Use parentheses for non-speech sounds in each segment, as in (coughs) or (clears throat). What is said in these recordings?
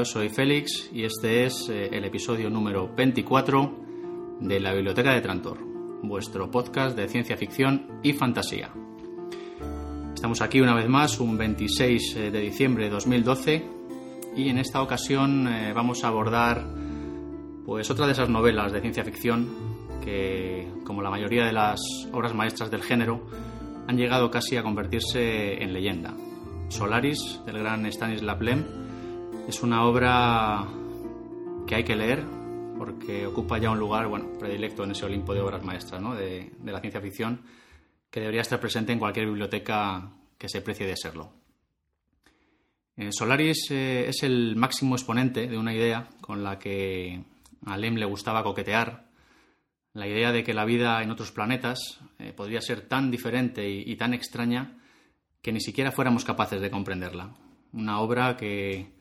yo soy Félix y este es eh, el episodio número 24 de la Biblioteca de Trantor, vuestro podcast de ciencia ficción y fantasía. Estamos aquí una vez más, un 26 de diciembre de 2012, y en esta ocasión eh, vamos a abordar pues otra de esas novelas de ciencia ficción que, como la mayoría de las obras maestras del género, han llegado casi a convertirse en leyenda. Solaris, del gran Stanislav Lem, es una obra que hay que leer porque ocupa ya un lugar bueno, predilecto en ese Olimpo de obras maestras de la ciencia ficción que debería estar presente en cualquier biblioteca que se precie de serlo. Eh, Solaris eh, es el máximo exponente de una idea con la que a Lem le gustaba coquetear, la idea de que la vida en otros planetas eh, podría ser tan diferente y, y tan extraña que ni siquiera fuéramos capaces de comprenderla. Una obra que,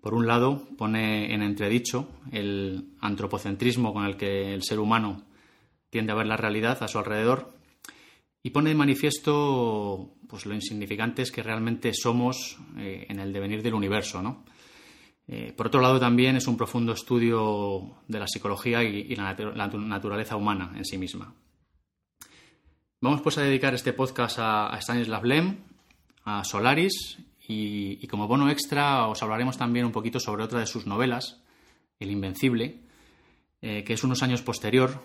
por un lado, pone en entredicho el antropocentrismo con el que el ser humano tiende a ver la realidad a su alrededor y pone de manifiesto pues, lo insignificantes que realmente somos eh, en el devenir del universo. ¿no? Eh, por otro lado, también es un profundo estudio de la psicología y, la naturaleza humana en sí misma. Vamos pues a dedicar este podcast a, a Stanislav Lem, a Solaris y, como bono extra os hablaremos también un poquito sobre otra de sus novelas, El Invencible, eh, que es unos años posterior,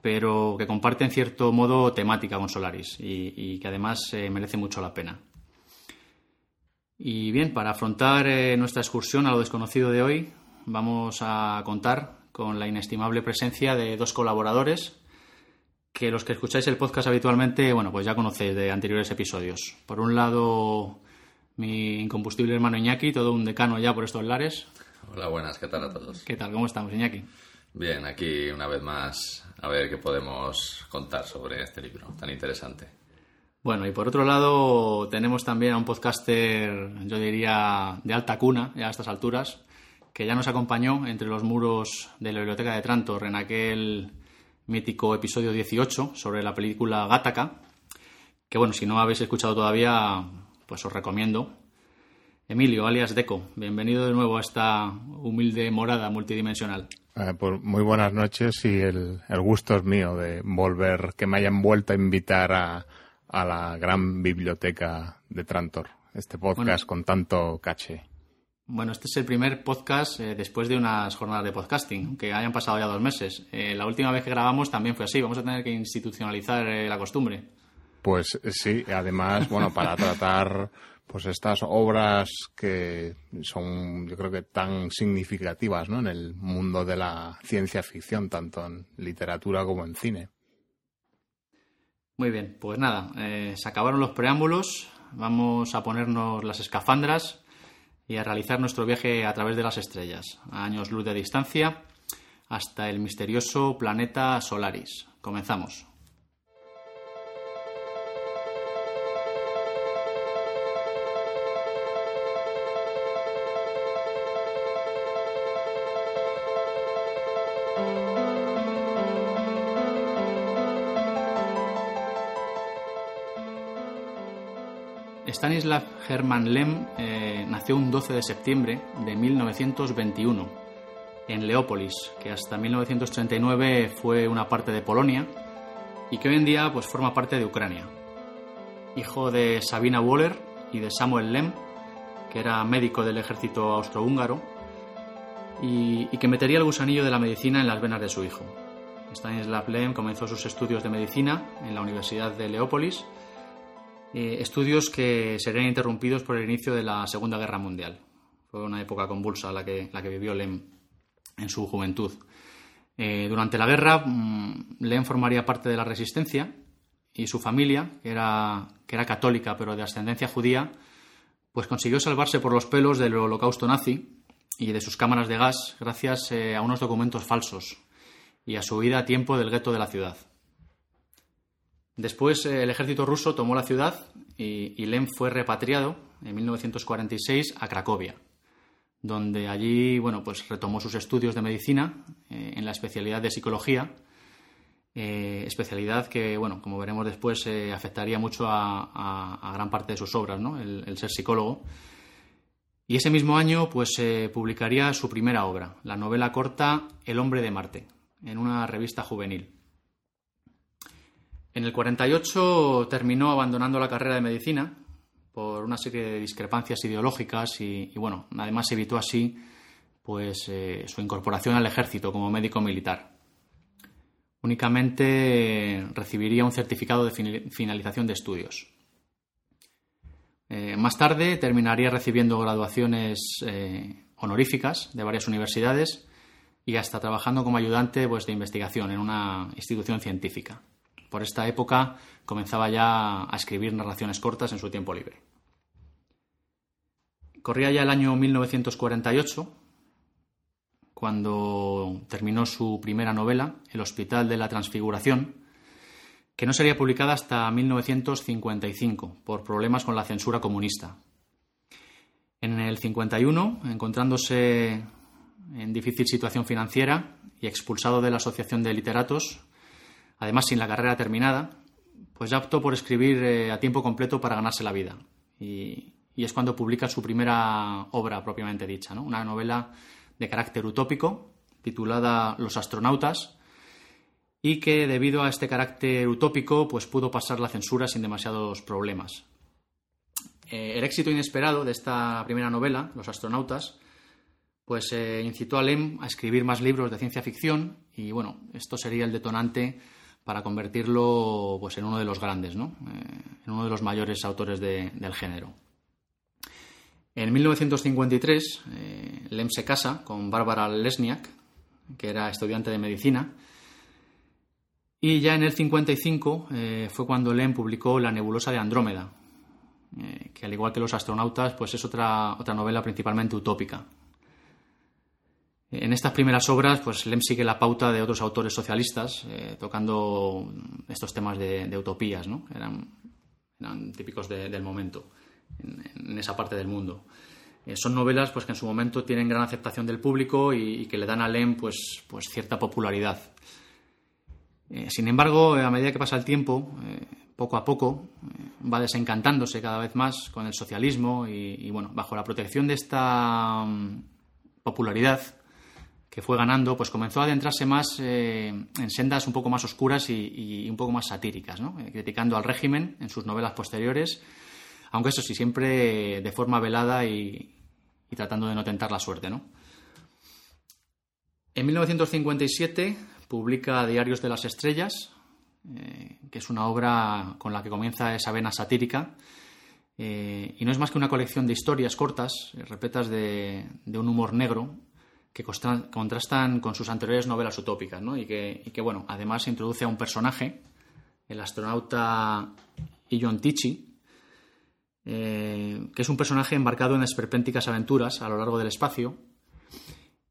pero que comparte en cierto modo temática con Solaris y, y que además eh, merece mucho la pena. Y bien, para afrontar eh, nuestra excursión a lo desconocido de hoy, vamos a contar con la inestimable presencia de dos colaboradores que los que escucháis el podcast habitualmente, bueno, pues ya conocéis de anteriores episodios. Por un lado, mi incombustible hermano Iñaki, todo un decano ya por estos lares. Hola, buenas, ¿qué tal a todos? ¿Qué tal? ¿Cómo estamos, Iñaki? Bien, aquí una vez más a ver qué podemos contar sobre este libro tan interesante. Bueno, y por otro lado, tenemos también a un podcaster, yo diría, de alta cuna, ya a estas alturas, que ya nos acompañó entre los muros de la Biblioteca de Trantor en aquel mítico episodio 18 sobre la película Gattaca, que bueno, si no habéis escuchado todavía, pues os recomiendo. Emilio, alias Deco, bienvenido de nuevo a esta humilde morada multidimensional. Eh, pues muy buenas noches y el, el gusto es mío de volver, que me hayan vuelto a invitar a, a la gran biblioteca de Trantor, este podcast Bueno. con tanto caché. Bueno, este es el primer podcast eh, después de unas jornadas de podcasting, que hayan pasado ya dos meses. Eh, la última vez que grabamos también fue así, vamos a tener que institucionalizar eh, la costumbre. Pues eh, sí, además, bueno, para tratar pues estas obras que son, yo creo que tan significativas, ¿no? En el mundo de la ciencia ficción, tanto en literatura como en cine. Muy bien, pues nada, eh, se acabaron los preámbulos, vamos a ponernos las escafandras y a realizar nuestro viaje a través de las estrellas, a años luz de distancia, hasta el misterioso planeta Solaris. Comenzamos. Stanislav Hermann Lem eh, nació un 12 de septiembre de 1921 en Leópolis, que hasta 1939 fue una parte de Polonia y que hoy en día pues, forma parte de Ucrania. Hijo de Sabina Woller y de Samuel Lem, que era médico del ejército austrohúngaro y, y que metería el gusanillo de la medicina en las venas de su hijo. Stanislav Lem comenzó sus estudios de medicina en la Universidad de Leópolis eh, estudios que serían interrumpidos por el inicio de la Segunda Guerra Mundial. Fue una época convulsa la que, la que vivió Lem en su juventud. Eh, durante la guerra, mmm, Lem formaría parte de la resistencia y su familia, que era, que era católica pero de ascendencia judía, pues consiguió salvarse por los pelos del holocausto nazi y de sus cámaras de gas gracias eh, a unos documentos falsos y a su huida a tiempo del gueto de la ciudad. Después eh, el ejército ruso tomó la ciudad y, y Lem fue repatriado en 1946 a Cracovia, donde allí bueno, pues retomó sus estudios de medicina eh, en la especialidad de psicología, eh, especialidad que, bueno, como veremos después, afectaría mucho a, gran parte de sus obras, ¿no? el, ser psicólogo. Y ese mismo año pues publicaría su primera obra, la novela corta El hombre de Marte, en una revista juvenil. En el 48 terminó abandonando la carrera de medicina por una serie de discrepancias ideológicas y, bueno, además evitó así pues eh, su incorporación al ejército como médico militar. Únicamente recibiría un certificado de finalización de estudios. Eh, más tarde terminaría recibiendo graduaciones eh, honoríficas de varias universidades y hasta trabajando como ayudante pues, de investigación en una institución científica. Por esta época comenzaba ya a escribir narraciones cortas en su tiempo libre. Corría ya el año 1948 cuando terminó su primera novela, El Hospital de la Transfiguración, que no sería publicada hasta 1955 por problemas con la censura comunista. En el 51, encontrándose en difícil situación financiera y expulsado de la Asociación de Literatos, además sin la carrera terminada, pues ya optó por escribir eh, a tiempo completo para ganarse la vida. Y, es cuando publica su primera obra propiamente dicha, una novela de carácter utópico titulada Los astronautas y que debido a este carácter utópico pues pudo pasar la censura sin demasiados problemas. Eh, el éxito inesperado de esta primera novela, Los astronautas, pues eh, incitó a Lem a escribir más libros de ciencia ficción y bueno, esto sería el detonante para convertirlo pues en uno de los grandes, ¿no? Eh, en uno de los mayores autores de- del género. En 1953, eh, Lem se casa con Bárbara Lesniak, que era estudiante de medicina, y ya en el 55 eh, fue cuando Lem publicó La nebulosa de Andrómeda, que al igual que Los astronautas, pues es otra, otra novela principalmente utópica. En estas primeras obras, pues Lem sigue la pauta de otros autores socialistas, eh, tocando estos temas de, utopías, ¿no? Eran, eran típicos de- del momento, en, esa parte del mundo. Eh, son novelas pues, que en su momento tienen gran aceptación del público y, que le dan a Lem pues, pues, cierta popularidad. Eh, sin embargo, a medida que pasa el tiempo, poco a poco, va desencantándose cada vez más con el socialismo y, y, bueno, bajo la protección de esta mm, popularidad que fue ganando, pues comenzó a adentrarse más eh, en sendas un poco más oscuras y, un poco más satíricas, ¿no? Eh, criticando al régimen en sus novelas posteriores, aunque eso sí, siempre de forma velada y, tratando de no tentar la suerte. En 1957 publica Diarios de las Estrellas, eh, que es una obra con la que comienza esa vena satírica, y no es más que una colección de historias cortas, repletas de un humor negro, que contrastan con sus anteriores novelas utópicas, ¿no? y, que, y que, bueno, además introduce a un personaje, el astronauta Ion Tichy, eh, que es un personaje embarcado en esperpénticas aventuras a lo largo del espacio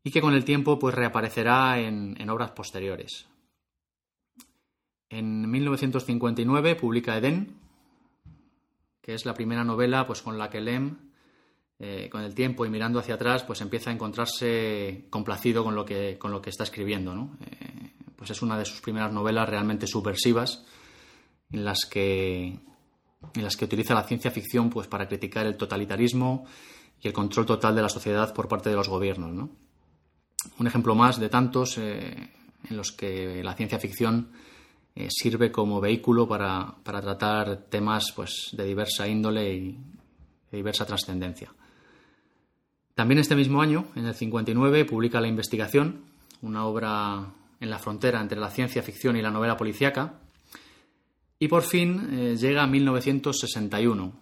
y que con el tiempo pues reaparecerá en, en obras posteriores. En 1959 publica Edén, que es la primera novela pues, con la que Lem, eh, con el tiempo y mirando hacia atrás, pues empieza a encontrarse complacido con lo que, con lo que está escribiendo. ¿no? Eh, pues es una de sus primeras novelas realmente subversivas en las que, en las que utiliza la ciencia ficción pues, para criticar el totalitarismo y el control total de la sociedad por parte de los gobiernos. ¿no? Un ejemplo más de tantos eh, en los que la ciencia ficción sirve como vehículo para, para tratar temas pues, de diversa índole y de diversa trascendencia. También este mismo año, en el 59, publica La Investigación, una obra en la frontera entre la ciencia ficción y la novela policíaca. Y por fin eh, llega a 1961,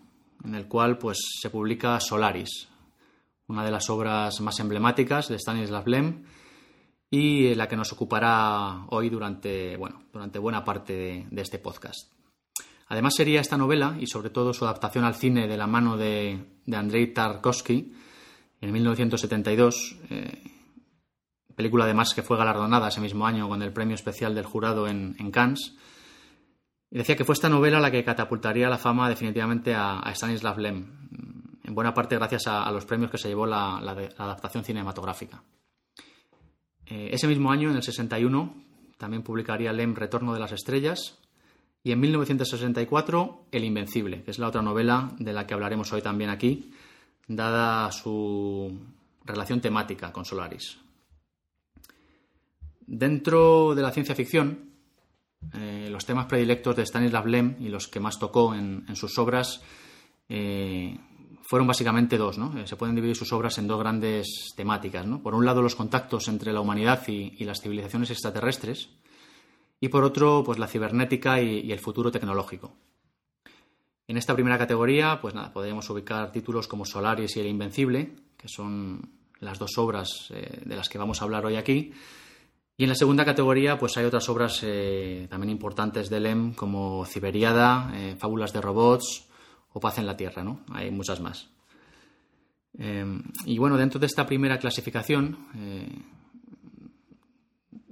en el cual pues, se publica Solaris, una de las obras más emblemáticas de Stanislav Lem y la que nos ocupará hoy durante, bueno, durante buena parte de, este podcast. Además sería esta novela y sobre todo su adaptación al cine de la mano de Andrei Tarkovsky en 1972, eh, película además que fue galardonada ese mismo año con el premio especial del jurado en, Cannes. Y decía que fue esta novela la que catapultaría la fama definitivamente a, a Stanislav Lem, en buena parte gracias a, los premios que se llevó la adaptación cinematográfica. Eh, ese mismo año, en el 61, también publicaría Lem Retorno de las Estrellas y en 1964 El Invencible, que es la otra novela de la que hablaremos hoy también aquí, dada su relación temática con Solaris. Dentro de la ciencia ficción, eh, los temas predilectos de Stanislav Lem y los que más tocó en, sus obras eh, fueron básicamente dos. ¿no? Eh, se pueden dividir sus obras en dos grandes temáticas. ¿no? Por un lado, los contactos entre la humanidad y, las civilizaciones extraterrestres, y por otro, pues la cibernética y el futuro tecnológico. En esta primera categoría, pues nada, podríamos ubicar títulos como Solaris y El Invencible, que son las dos obras eh, de las que vamos a hablar hoy aquí. Y en la segunda categoría, pues hay otras obras eh, también importantes de Lem, como Ciberiada, eh, Fábulas de robots o Paz en la Tierra, ¿no? Hay muchas más. Eh, y bueno, dentro de esta primera clasificación,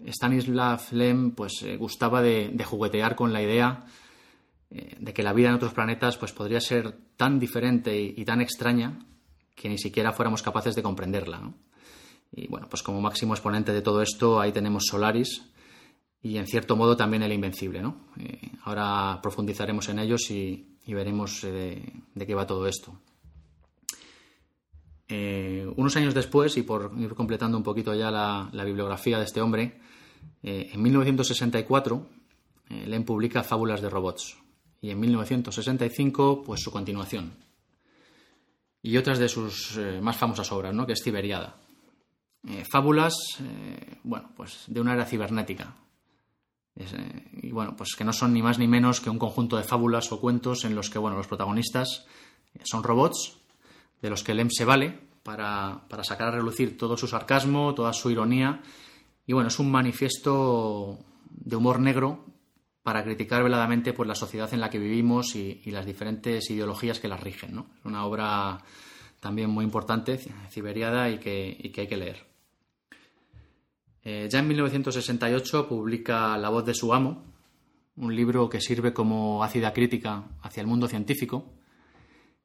Stanislav Lem pues gustaba de, juguetear con la idea de que la vida en otros planetas pues podría ser tan diferente y, tan extraña que ni siquiera fuéramos capaces de comprenderla. Y bueno, pues como máximo exponente de todo esto, ahí tenemos Solaris y en cierto modo también el Invencible. Eh, ahora profundizaremos en ellos y, veremos eh, de, qué va todo esto. Eh, unos años después, y por ir completando un poquito ya la, la bibliografía de este hombre, eh, en 1964 eh, Lem publica Fábulas de robots y en 1965 pues su continuación y otras de sus eh, más famosas obras, ¿no? que es Ciberiada. Eh, fábulas, eh, bueno, pues de una era cibernética. Eh, y bueno, pues que no son ni más ni menos que un conjunto de fábulas o cuentos en los que, bueno, los protagonistas son robots de los que Lem se vale para, para sacar a relucir todo su sarcasmo, toda su ironía. Y bueno, es un manifiesto de humor negro para criticar veladamente pues, la sociedad en la que vivimos y, las diferentes ideologías que las rigen. ¿no? Es una obra también muy importante, ciberiada y que, y que hay que leer. Eh, ya en 1968 publica La voz de su amo, un libro que sirve como ácida crítica hacia el mundo científico.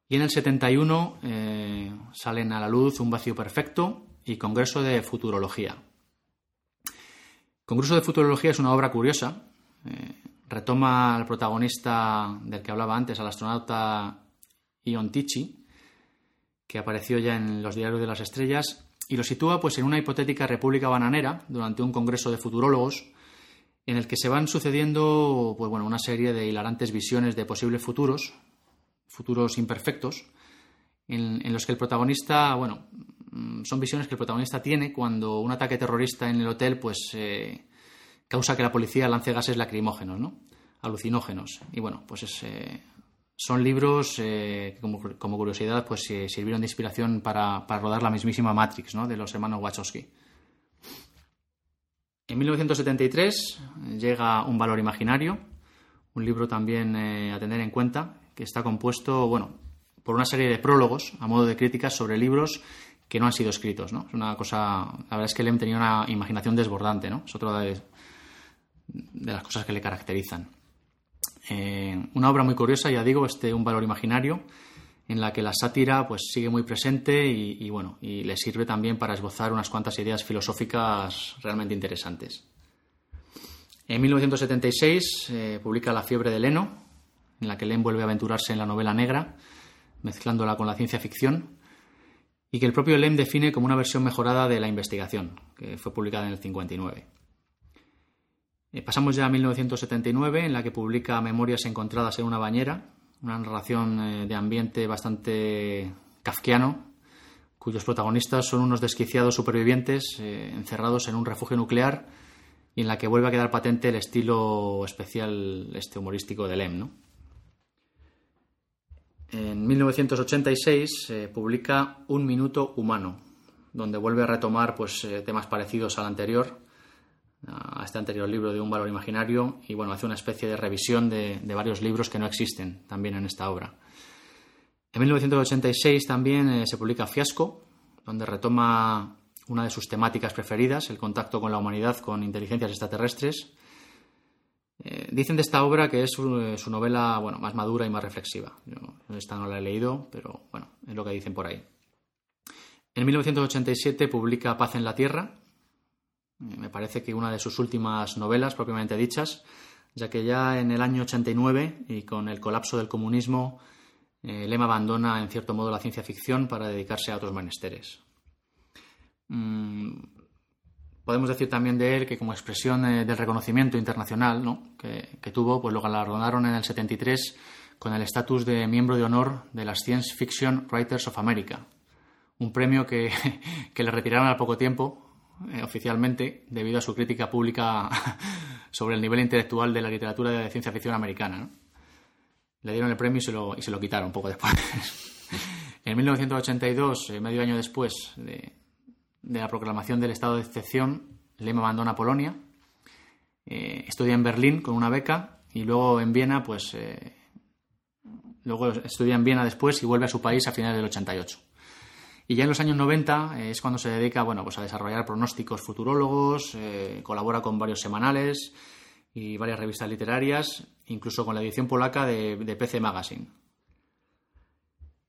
Y en el 71 eh, salen a la luz Un vacío perfecto y Congreso de Futurología. Congreso de Futurología es una obra curiosa. Eh, retoma al protagonista del que hablaba antes, al astronauta Ion Tichy, que apareció ya en los diarios de las estrellas, y lo sitúa pues en una hipotética república bananera durante un congreso de futurólogos en el que se van sucediendo pues bueno, una serie de hilarantes visiones de posibles futuros, futuros imperfectos, en, los que el protagonista, bueno, mm, son visiones que el protagonista tiene cuando un ataque terrorista en el hotel pues eh, causa que la policía lance gases lacrimógenos, ¿no? alucinógenos. Y bueno, pues es, eh, son libros eh, que como, curiosidad pues eh, sirvieron de inspiración para, rodar la mismísima Matrix ¿no? de los hermanos Wachowski. En 1973 llega Un valor imaginario, un libro también a tener en cuenta, que está compuesto, bueno, por una serie de prólogos a modo de críticas sobre libros que no han sido escritos, ¿no? Es una cosa, la verdad es que Lem tenía una imaginación desbordante, ¿no? Es otra de, de las cosas que le caracterizan. Eh, una obra muy curiosa, ya digo, este Un valor imaginario, en la que la sátira pues sigue muy presente y, bueno, y le sirve también para esbozar unas cuantas ideas filosóficas realmente interesantes. En 1976 eh, publica La fiebre de Leno, en la que Len vuelve a aventurarse en la novela negra, mezclándola con la ciencia ficción, y que el propio Lem define como una versión mejorada de la investigación, que fue publicada en el 59. Eh, pasamos ya a 1979, en la que publica Memorias encontradas en una bañera, una narración eh, de ambiente bastante kafkiano, cuyos protagonistas son unos desquiciados supervivientes eh, encerrados en un refugio nuclear y en la que vuelve a quedar patente el estilo especial este humorístico de Lem. ¿no? En 1986 eh, publica Un minuto humano, donde vuelve a retomar pues, temas parecidos al anterior, a este anterior libro de Un valor imaginario, y bueno, hace una especie de revisión de, varios libros que no existen también en esta obra. En 1986 también eh, se publica Fiasco, donde retoma una de sus temáticas preferidas, el contacto con la humanidad con inteligencias extraterrestres. Eh, dicen de esta obra que es su, eh, su novela bueno, más madura y más reflexiva. Yo esta no la he leído, pero bueno, es lo que dicen por ahí. En 1987 publica Paz en la Tierra. Me parece que una de sus últimas novelas propiamente dichas, ya que ya en el año 89 y con el colapso del comunismo, eh, Lem abandona en cierto modo la ciencia ficción para dedicarse a otros menesteres. Mm, podemos decir también de él que como expresión eh, del reconocimiento internacional que tuvo, pues lo galardonaron en el 73 con el estatus de miembro de honor de las Science Fiction Writers of America, un premio que, (laughs) que le retiraron al poco tiempo eh, oficialmente debido a su crítica pública (laughs) sobre el nivel intelectual de la literatura de ciencia ficción americana. Le dieron el premio y se lo, y se lo quitaron poco después. (laughs) en 1982, eh, medio año después de, de la proclamación del estado de excepción, Lem abandona Polonia, eh, estudia en Berlín con una beca y luego en Viena, pues eh, luego estudia en Viena después y vuelve a su país a finales del 88. Y ya en los años 90 eh, es cuando se dedica bueno, pues a desarrollar pronósticos futurólogos, eh, colabora con varios semanales y varias revistas literarias, incluso con la edición polaca de, PC Magazine.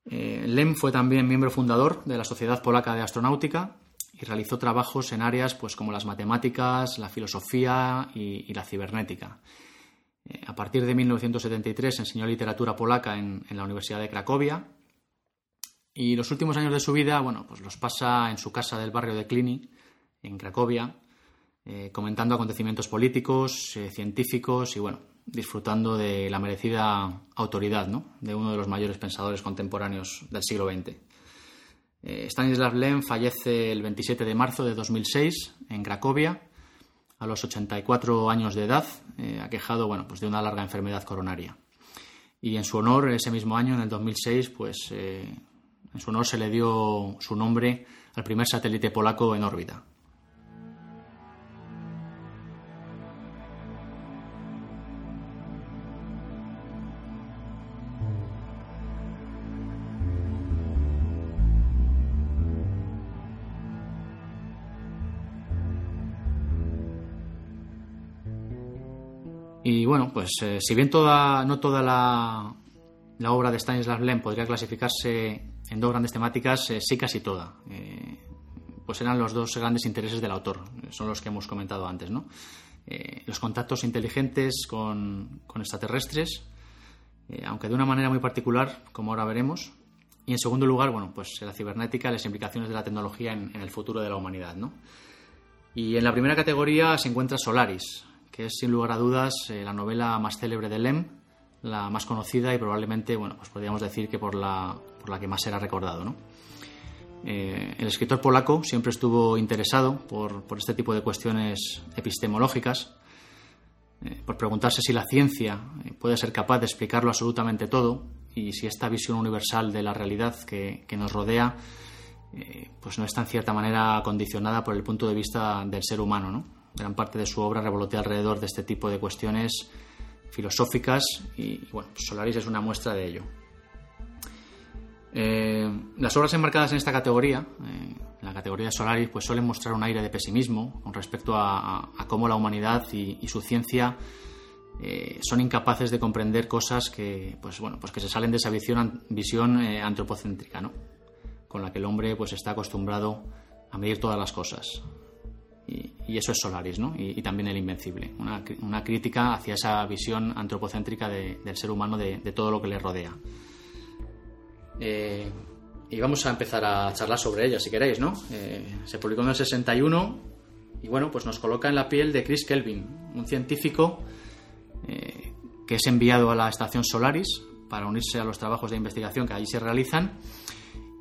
Eh, Lem fue también miembro fundador de la Sociedad Polaca de Astronáutica y realizó trabajos en áreas pues, como las matemáticas, la filosofía y, la cibernética. A partir de 1973 enseñó literatura polaca en la Universidad de Cracovia y los últimos años de su vida, bueno, pues los pasa en su casa del barrio de Cluny, en Cracovia, eh, comentando acontecimientos políticos, eh, científicos y, bueno, disfrutando de la merecida autoridad ¿no? de uno de los mayores pensadores contemporáneos del siglo XX. Eh, Stanislav Lem fallece el 27 de marzo de 2006 en Cracovia, a los 84 años de edad, eh, aquejado bueno, pues de una larga enfermedad coronaria. Y en su honor, ese mismo año, en el 2006, pues en su honor se le dio su nombre al primer satélite polaco en órbita. Y bueno, pues eh, si bien toda, no toda la, obra de Stanislav Lem podría clasificarse en dos grandes temáticas, eh, sí casi toda. Eh, pues eran los dos grandes intereses del autor, eh, son los que hemos comentado antes, ¿no? Eh, los contactos inteligentes con, con extraterrestres, eh, aunque de una manera muy particular, como ahora veremos. Y en segundo lugar, bueno, pues la cibernética, las implicaciones de la tecnología en, en el futuro de la humanidad, ¿no? Y en la primera categoría se encuentra Solaris, que es sin lugar a dudas eh, la novela más célebre de Lem, la más conocida y probablemente, bueno, pues podríamos decir que por la, por la que más será recordado. Eh, el escritor polaco siempre estuvo interesado por, este tipo de cuestiones epistemológicas, eh, por preguntarse si la ciencia eh, puede ser capaz de explicarlo absolutamente todo y si esta visión universal de la realidad que, nos rodea pues no está en cierta manera condicionada por el punto de vista del ser humano. ¿no? Gran parte de su obra revolotea alrededor de este tipo de cuestiones filosóficas y, y, bueno, pues Solaris es una muestra de ello. Eh, las obras enmarcadas en esta categoría, eh, la categoría de Solaris, pues suelen mostrar un aire de pesimismo con respecto a, a, a cómo la humanidad y, y su ciencia eh, son incapaces de comprender cosas que, pues, bueno, pues que se salen de esa visión, visión eh, antropocéntrica, ¿no? con la que el hombre pues, está acostumbrado a medir todas las cosas. Y, y eso es Solaris, ¿no? Y, y también el Invencible. Una, una, crítica hacia esa visión antropocéntrica de, del ser humano, de, de, todo lo que le rodea. Eh, y vamos a empezar a charlar sobre ella, si queréis, ¿no? Eh, se publicó en el 61 y, bueno, pues nos coloca en la piel de Chris Kelvin, un científico eh, que es enviado a la estación Solaris para unirse a los trabajos de investigación que allí se realizan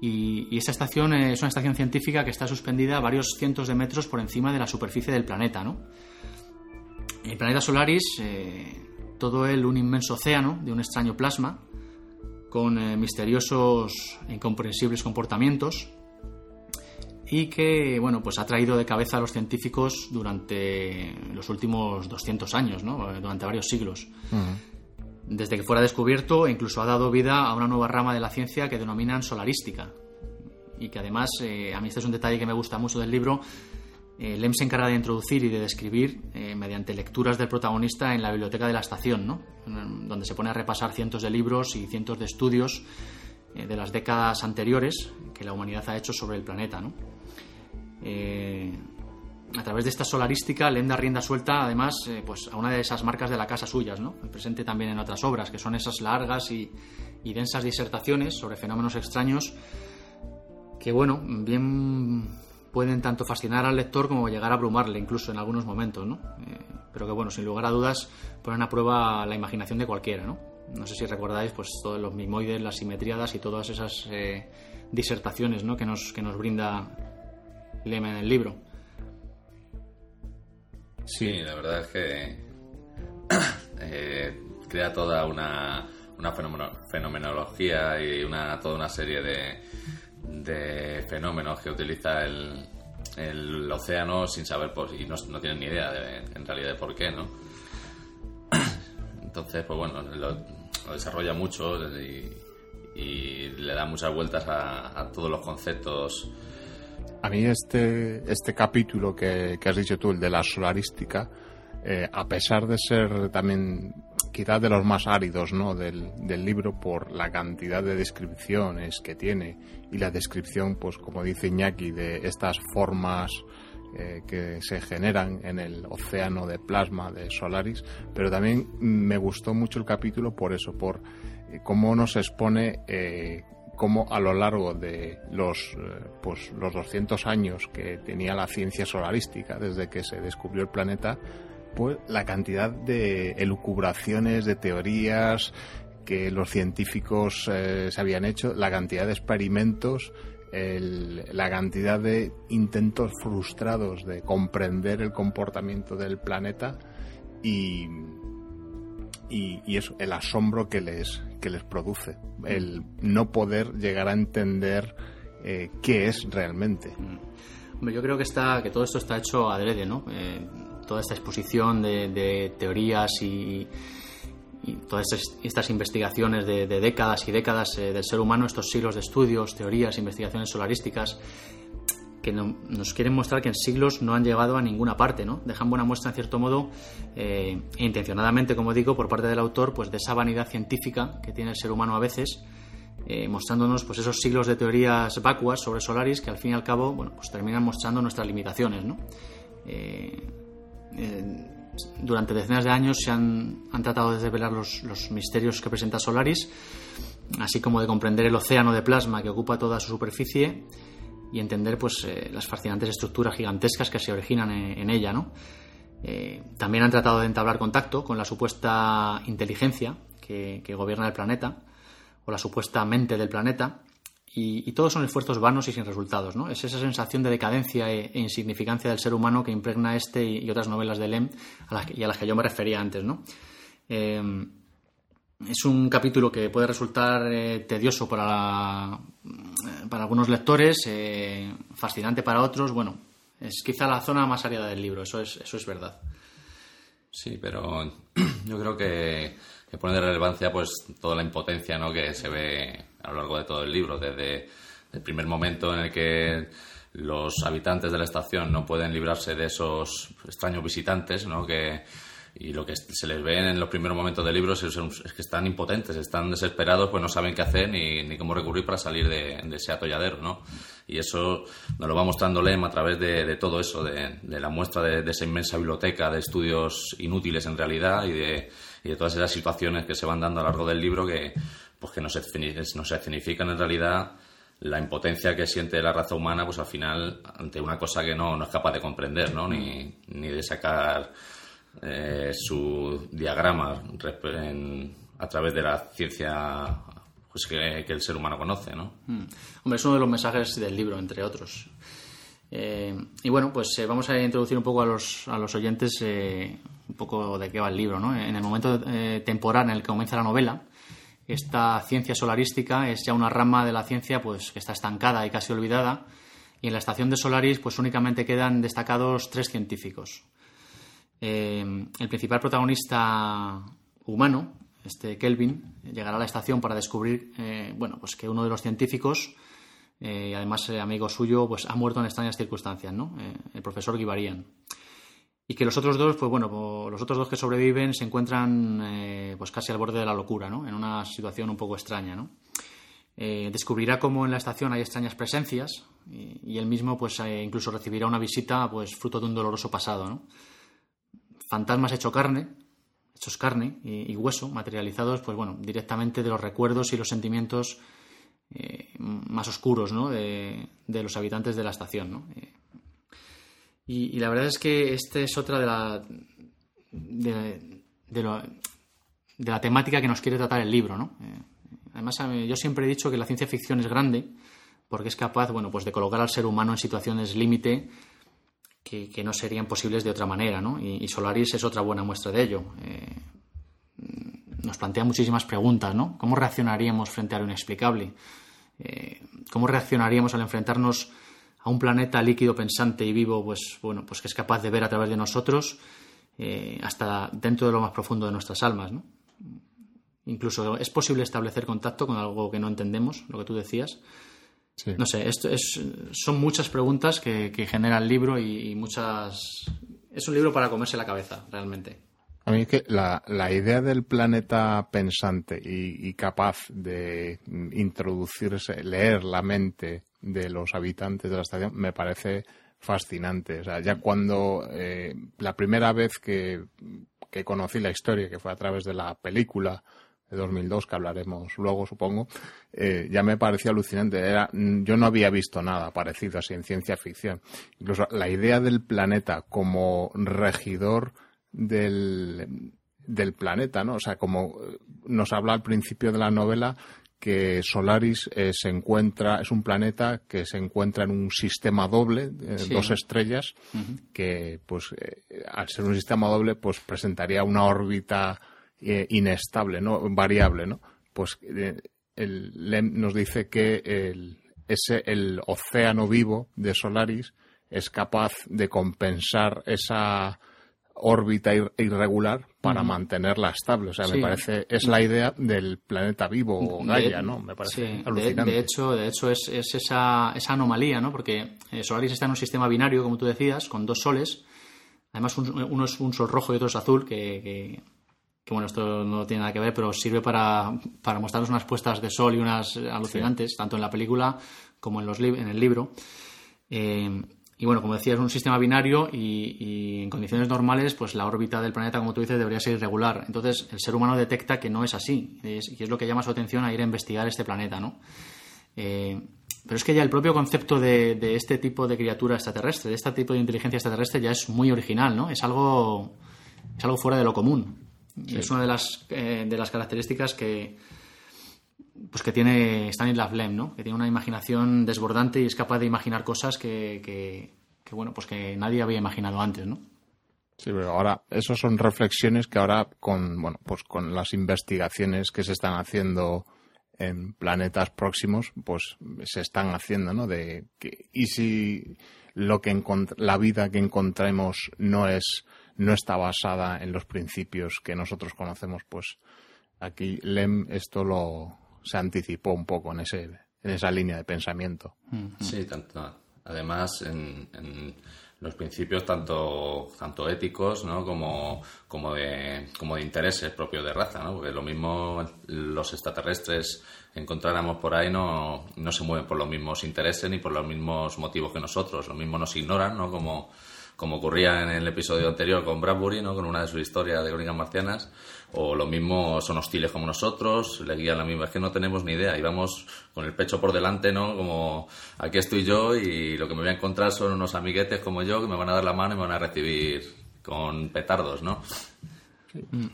y, y, esta estación es una estación científica que está suspendida a varios cientos de metros por encima de la superficie del planeta. ¿no? El planeta Solaris, todo él un inmenso océano de un extraño plasma, con eh, misteriosos e incomprensibles comportamientos, y que bueno, pues ha traído de cabeza a los científicos durante los últimos 200 años, ¿no? durante varios siglos. Uh -huh. desde que fuera descubierto, incluso ha dado vida a una nueva rama de la ciencia que denominan solarística. Y que además, eh, a mí este es un detalle que me gusta mucho del libro, eh, Lem se encarga de introducir y de describir eh, mediante lecturas del protagonista en la biblioteca de la estación, ¿no? donde se pone a repasar cientos de libros y cientos de estudios eh, de las décadas anteriores que la humanidad ha hecho sobre el planeta. ¿no? A través de esta solarística, Lem da rienda suelta, además, pues, a una de esas marcas de la casa suyas, ¿no? presente también en otras obras, que son esas largas y, y densas disertaciones sobre fenómenos extraños que, bueno, bien pueden tanto fascinar al lector como llegar a abrumarle, incluso en algunos momentos, ¿no? Eh, pero que, bueno, sin lugar a dudas, ponen a prueba la imaginación de cualquiera, ¿no? No sé si recordáis, pues, todos los mimoides, las simetríadas y todas esas eh, disertaciones, ¿no? Que nos, que nos brinda Lem en el libro. Sí, la verdad es que (coughs) eh, crea toda una, una fenomeno- fenomenología y una, toda una serie de, de fenómenos que utiliza el, el océano sin saber por y no, no tienen ni idea de, en realidad de por qué, ¿no? (clears throat) Entonces, pues bueno, lo, desarrolla mucho y, le da muchas vueltas a, a todos los conceptos A mí este, este capítulo que, que has dicho tú, el de la solarística, eh, a pesar de ser también quizás de los más áridos ¿no? del, libro por la cantidad de descripciones que tiene y la descripción, pues como dice Iñaki, de estas formas eh, que se generan en el océano de plasma de Solaris, pero también me gustó mucho el capítulo por eso, por eh, cómo nos expone cómo a lo largo de los, pues, los 200 años que tenía la ciencia solarística, desde que se descubrió el planeta, pues la cantidad de elucubraciones, de teorías que los científicos eh, se habían hecho, la cantidad de experimentos, el- la cantidad de intentos frustrados de comprender el comportamiento del planeta y, y, eso, el asombro que les, que les produce, el no poder llegar a entender eh, qué es realmente. Hombre, yo creo que está que todo esto está hecho adrede, ¿no? Eh, toda esta exposición de, teorías y, todas estas, investigaciones de, décadas y décadas eh, del ser humano, estos siglos de estudios, teorías, investigaciones solarísticas, que no- nos quieren mostrar que en siglos no han llegado a ninguna parte, ¿no? Dejan buena muestra, en cierto modo, e intencionadamente, como digo, por parte del autor, pues de esa vanidad científica que tiene el ser humano a veces, eh, mostrándonos pues esos siglos de teorías vacuas sobre Solaris que al fin y al cabo, bueno, pues terminan mostrando nuestras limitaciones, ¿no? Durante decenas de años se han, han tratado de desvelar los, misterios que presenta Solaris, así como de comprender el océano de plasma que ocupa toda su superficie y entender pues eh, las fascinantes estructuras gigantescas que se originan en, ella, ¿no? Eh, también han tratado de entablar contacto con la supuesta inteligencia que gobierna el planeta o la supuesta mente del planeta y, todos son esfuerzos vanos y sin resultados, ¿no? Es esa sensación de decadencia e, e insignificancia del ser humano que impregna este y, otras novelas de Lem a las y a las que yo me refería antes, ¿no? Eh, es un capítulo que puede resultar eh, tedioso para, eh, para algunos lectores, eh, fascinante para otros. Bueno, es quizá la zona más árida del libro, eso es, eso es verdad. Sí, pero (clears throat) yo creo que, que pone de relevancia pues toda la impotencia ¿no? que se ve a lo largo de todo el libro, desde el primer momento en el que los habitantes de la estación no pueden librarse de esos extraños visitantes, ¿no? que y lo que se les ve en los primeros momentos del libro es, que están impotentes, están desesperados, pues no saben qué hacer ni, ni cómo recurrir para salir de, ese atolladero, ¿no? Y eso nos lo va mostrando Lem a través de, todo eso, de, de la muestra de, de, esa inmensa biblioteca de estudios inútiles en realidad y de, y de todas esas situaciones que se van dando a lo largo del libro que, pues que nos, nos escenifican en realidad la impotencia que siente la raza humana, pues al final, ante una cosa que no, no es capaz de comprender, ¿no? Ni, ni de sacar eh, su diagrama a través de la ciencia pues que, el ser humano conoce, ¿no? Mm. Hombre, es uno de los mensajes del libro, entre otros. Eh, y bueno, pues eh, vamos a introducir un poco a los, a los oyentes eh, un poco de qué va el libro, ¿no? En el momento temporal en el que comienza la novela, esta ciencia solarística es ya una rama de la ciencia pues que está estancada y casi olvidada, y en la estación de Solaris pues únicamente quedan destacados tres científicos. Eh, el principal protagonista humano, este Kelvin, llegará a la estación para descubrir, eh, bueno, pues que uno de los científicos, eh, además amigo suyo, pues ha muerto en extrañas circunstancias, ¿no? El profesor Givarian. Y que los otros dos, pues bueno, pues, los otros dos que sobreviven se encuentran eh, pues casi al borde de la locura, ¿no? En una situación un poco extraña, ¿no? Eh, descubrirá cómo en la estación hay extrañas presencias y, y él mismo pues eh, incluso recibirá una visita pues fruto de un doloroso pasado, ¿no? Fantasmas hecho carne, hechos carne y, hueso, materializados pues bueno, directamente de los recuerdos y los sentimientos más oscuros, ¿no? De, de los habitantes de la estación, ¿no? Y, la verdad es que esta es otra de la de, lo- de la temática que nos quiere tratar el libro, ¿no? Eh, además, yo siempre he dicho que la ciencia ficción es grande porque es capaz, bueno, pues de colocar al ser humano en situaciones límite que, que no serían posibles de otra manera, ¿no? Y, y Solaris es otra buena muestra de ello. Eh, nos plantea muchísimas preguntas, ¿no? ¿Cómo reaccionaríamos frente a lo inexplicable? Eh, ¿Cómo reaccionaríamos al enfrentarnos a un planeta líquido, pensante y vivo, pues bueno, pues que es capaz de ver a través de nosotros eh, hasta dentro de lo más profundo de nuestras almas, ¿no? Incluso es posible establecer contacto con algo que no entendemos, lo que tú decías. Sí. No sé, esto es, son muchas preguntas que, que genera el libro y, y muchas. Es un libro para comerse la cabeza, realmente. A mí es que la, la idea del planeta pensante y, y capaz de introducirse, leer la mente de los habitantes de la estación, me parece fascinante. O sea, ya cuando eh, la primera vez que, que conocí la historia, que fue a través de la película de 2002, que hablaremos luego, supongo, eh, ya me pareció alucinante. Era, yo no había visto nada parecido así en ciencia ficción. Incluso la idea del planeta como regidor del, del planeta, ¿no? O sea, como eh, nos habla al principio de la novela que Solaris eh, se encuentra, es un planeta que se encuentra en un sistema doble, eh, Sí. dos estrellas, que pues eh, al ser un sistema doble pues presentaría una órbita inestable, ¿no? Variable, ¿no? Pues el Lem nos dice que el, ese, el océano vivo de Solaris es capaz de compensar esa órbita ir- irregular para mantenerla estable. O sea, Sí. me parece, es la idea del planeta vivo o Gaia, De- ¿no? Me parece sí, de- alucinante. De, hecho, de hecho es, es esa, esa anomalía, ¿no? Porque eh, Solaris está en un sistema binario, como tú decías, con dos soles. Además, un- uno es un sol rojo y otro es azul, que, que- que, bueno, esto no tiene nada que ver, pero sirve para, para mostrarnos unas puestas de sol y unas alucinantes, tanto en la película como en, los en el libro. Eh, y bueno, como decía, es un sistema binario y, y en condiciones normales, pues la órbita del planeta, como tú dices, debería ser irregular. Entonces, el ser humano detecta que no es así, es- y es lo que llama su atención a ir a investigar este planeta, ¿no? Eh, pero es que ya el propio concepto de, de este tipo de criatura extraterrestre, de este tipo de inteligencia extraterrestre, ya es muy original, ¿no? Es algo, es algo fuera de lo común. Es una de las, eh, de las características que, pues que tiene Stanislav Lem, ¿no? Que tiene una imaginación desbordante y es capaz de imaginar cosas que, bueno, pues que nadie había imaginado antes, ¿no? Sí, pero ahora, esas son reflexiones que ahora con, bueno, pues con las investigaciones que se están haciendo en planetas próximos, pues se están haciendo, ¿no? De que, y si lo que la vida que encontremos no es, no está basada en los principios que nosotros conocemos, pues aquí Lem esto lo, se anticipó un poco en ese, en esa línea de pensamiento. Sí, tanto. Además, en, en los principios tanto, tanto éticos ¿no? como, como, de, como de intereses propios de raza, ¿no? porque lo mismo los extraterrestres que encontráramos por ahí no, no se mueven por los mismos intereses ni por los mismos motivos que nosotros, lo mismo nos ignoran, ¿no? como, como ocurría en el episodio anterior con Bradbury, ¿no? con una de sus historias de crónicas marcianas, o lo mismo son hostiles como nosotros, le guían la misma, es que no tenemos ni idea, y vamos con el pecho por delante, ¿no? Como aquí estoy yo y lo que me voy a encontrar son unos amiguetes como yo que me van a dar la mano y me van a recibir con petardos, ¿no?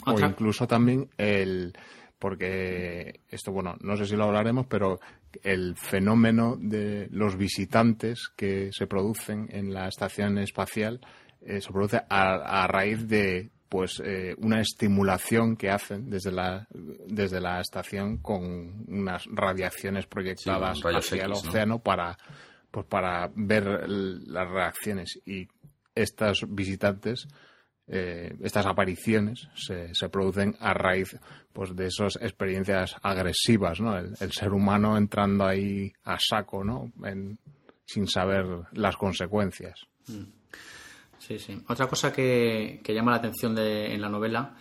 O incluso también el, porque esto, bueno, no sé si lo hablaremos, pero el fenómeno de los visitantes que se producen en la estación espacial eh, se produce a, a raíz de pues eh, una estimulación que hacen desde la desde la estación con unas radiaciones proyectadas Sí, hacia el océano para pues para ver las reacciones. Y estos visitantes eh, estas apariciones se, producen a raíz pues de esas experiencias agresivas, ¿no? El, ser humano entrando ahí a saco, ¿no? En, sin saber las consecuencias. Sí, sí. Otra cosa que, que llama la atención de, en la novela,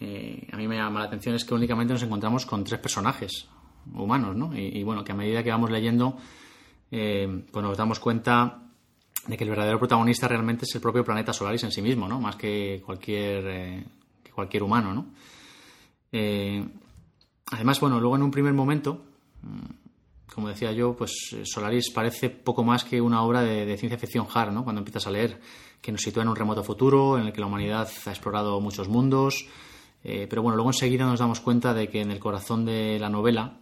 eh, a mí me llama la atención, es que únicamente nos encontramos con tres personajes humanos, ¿no? Y, y bueno, que a medida que vamos leyendo, eh, pues nos damos cuenta de que el verdadero protagonista realmente es el propio planeta Solaris en sí mismo, ¿no? Más que cualquier, eh, cualquier humano, ¿no? Eh, además, bueno, luego en un primer momento, mm, como decía yo, pues Solaris parece poco más que una obra de, ciencia ficción hard, ¿no? Cuando empiezas a leer, que nos sitúa en un remoto futuro, en el que la humanidad ha explorado muchos mundos, eh, pero bueno, luego enseguida nos damos cuenta de que en el corazón de la novela,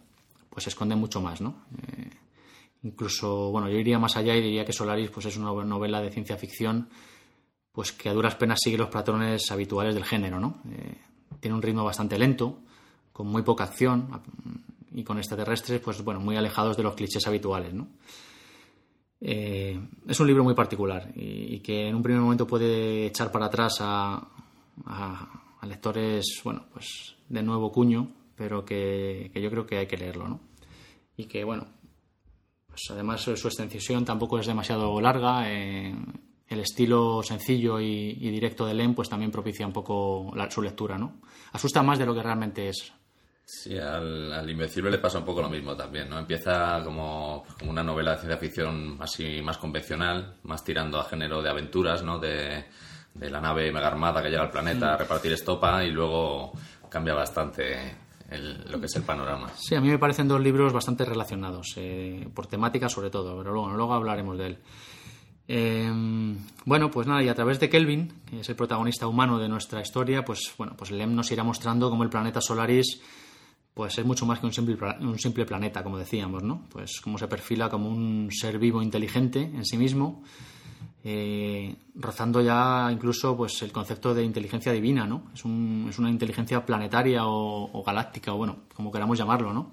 pues se esconde mucho más, ¿no? Eh, incluso, bueno, yo iría más allá y diría que Solaris, pues es una novela de ciencia ficción, pues que a duras penas sigue los patrones habituales del género, ¿no? Eh, tiene un ritmo bastante lento, con muy poca acción y con extraterrestres, pues bueno, muy alejados de los clichés habituales, ¿no? Eh, es un libro muy particular y, que en un primer momento puede echar para atrás a, a, a, lectores, bueno, pues de nuevo cuño, pero que, que, yo creo que hay que leerlo, ¿no? Y que, bueno, pues además su extensión tampoco es demasiado larga. Eh, el estilo sencillo y, y, directo de Len pues también propicia un poco la, su lectura, ¿no? Asusta más de lo que realmente es. Sí, al, al, Invencible le pasa un poco lo mismo también, ¿no? Empieza como, como, una novela de ciencia ficción así más convencional, más tirando a género de aventuras, ¿no? De, de la nave mega armada que llega al planeta a repartir estopa y luego cambia bastante el, lo que es el panorama. Sí, a mí me parecen dos libros bastante relacionados, eh, por temática sobre todo, pero luego, luego hablaremos de él. Eh, bueno, pues nada, y a través de Kelvin, que es el protagonista humano de nuestra historia, pues bueno, pues Lem nos irá mostrando cómo el planeta Solaris pues es mucho más que un simple, un simple planeta, como decíamos, ¿no? Pues cómo se perfila como un ser vivo inteligente en sí mismo, eh, rozando ya incluso pues el concepto de inteligencia divina, ¿no? Es, un, es una inteligencia planetaria o, o, galáctica, o bueno, como queramos llamarlo, ¿no?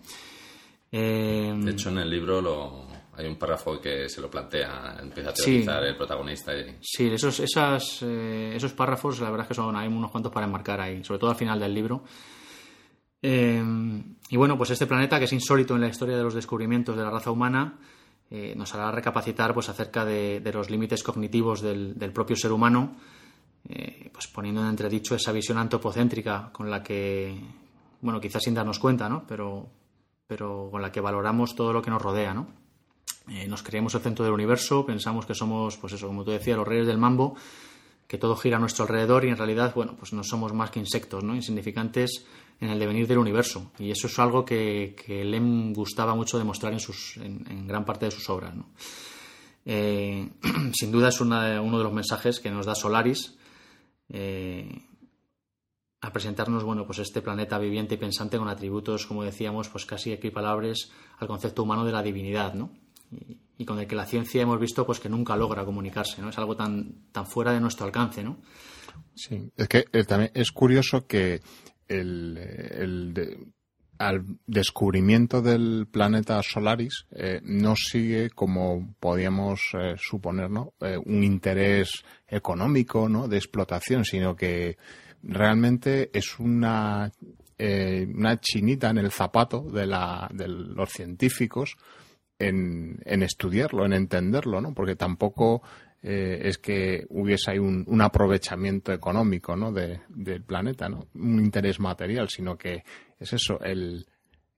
Eh, de hecho, en el libro lo, hay un párrafo que se lo plantea, empieza a teorizar sí, el protagonista. Y... Sí, esos, esas, eh, esos párrafos, la verdad es que son, hay unos cuantos para enmarcar ahí, sobre todo al final del libro. Eh, y bueno, pues este planeta, que es insólito en la historia de los descubrimientos de la raza humana, eh, nos hará recapacitar pues, acerca de, los límites cognitivos del, del, propio ser humano, eh, pues poniendo en entredicho esa visión antropocéntrica con la que, bueno, quizás sin darnos cuenta, ¿no? pero, pero con la que valoramos todo lo que nos rodea. ¿no? Eh, nos creemos el centro del universo, pensamos que somos, pues eso, como tú decías, los reyes del mambo, que todo gira a nuestro alrededor y en realidad, bueno, pues no somos más que insectos, ¿no? Insignificantes en el devenir del universo. Y eso es algo que, que Lem gustaba mucho demostrar en, sus, en, gran parte de sus obras. ¿no? Eh, (clears throat) sin duda es una, uno de los mensajes que nos da Solaris eh, a presentarnos bueno, pues este planeta viviente y pensante con atributos, como decíamos, pues casi equiparables al concepto humano de la divinidad. ¿no? Y, y, con el que la ciencia hemos visto pues que nunca logra comunicarse. ¿no? Es algo tan, tan fuera de nuestro alcance. ¿no? Sí, es que eh, también es curioso que el, el al descubrimiento del planeta Solaris eh, no sigue como podíamos eh, suponer ¿no? Eh, un interés económico ¿no? de explotación sino que realmente es una una chinita en el zapato de, la, de los científicos en, en, estudiarlo, en entenderlo, ¿no? Porque tampoco eh, es que hubiese ahí un, un aprovechamiento económico ¿no? de, del planeta, ¿no? un interés material, sino que es eso, el,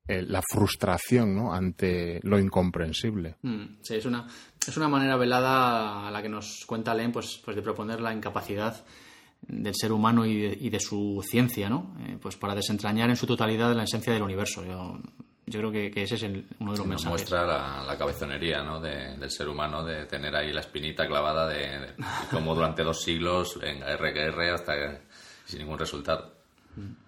la frustración ¿no? ante lo incomprensible. Mm, sí, es una, es una manera velada a la que nos cuenta Len pues, pues de proponer la incapacidad del ser humano y de, y de su ciencia, ¿no? Eh, pues para desentrañar en su totalidad la esencia del universo. Yo, yo creo que, que, ese es el, uno de los sí, mensajes. muestra la, la cabezonería ¿no? de, del ser humano, de tener ahí la espinita clavada de, de como durante dos siglos, en RQR hasta que, sin ningún resultado. Mm.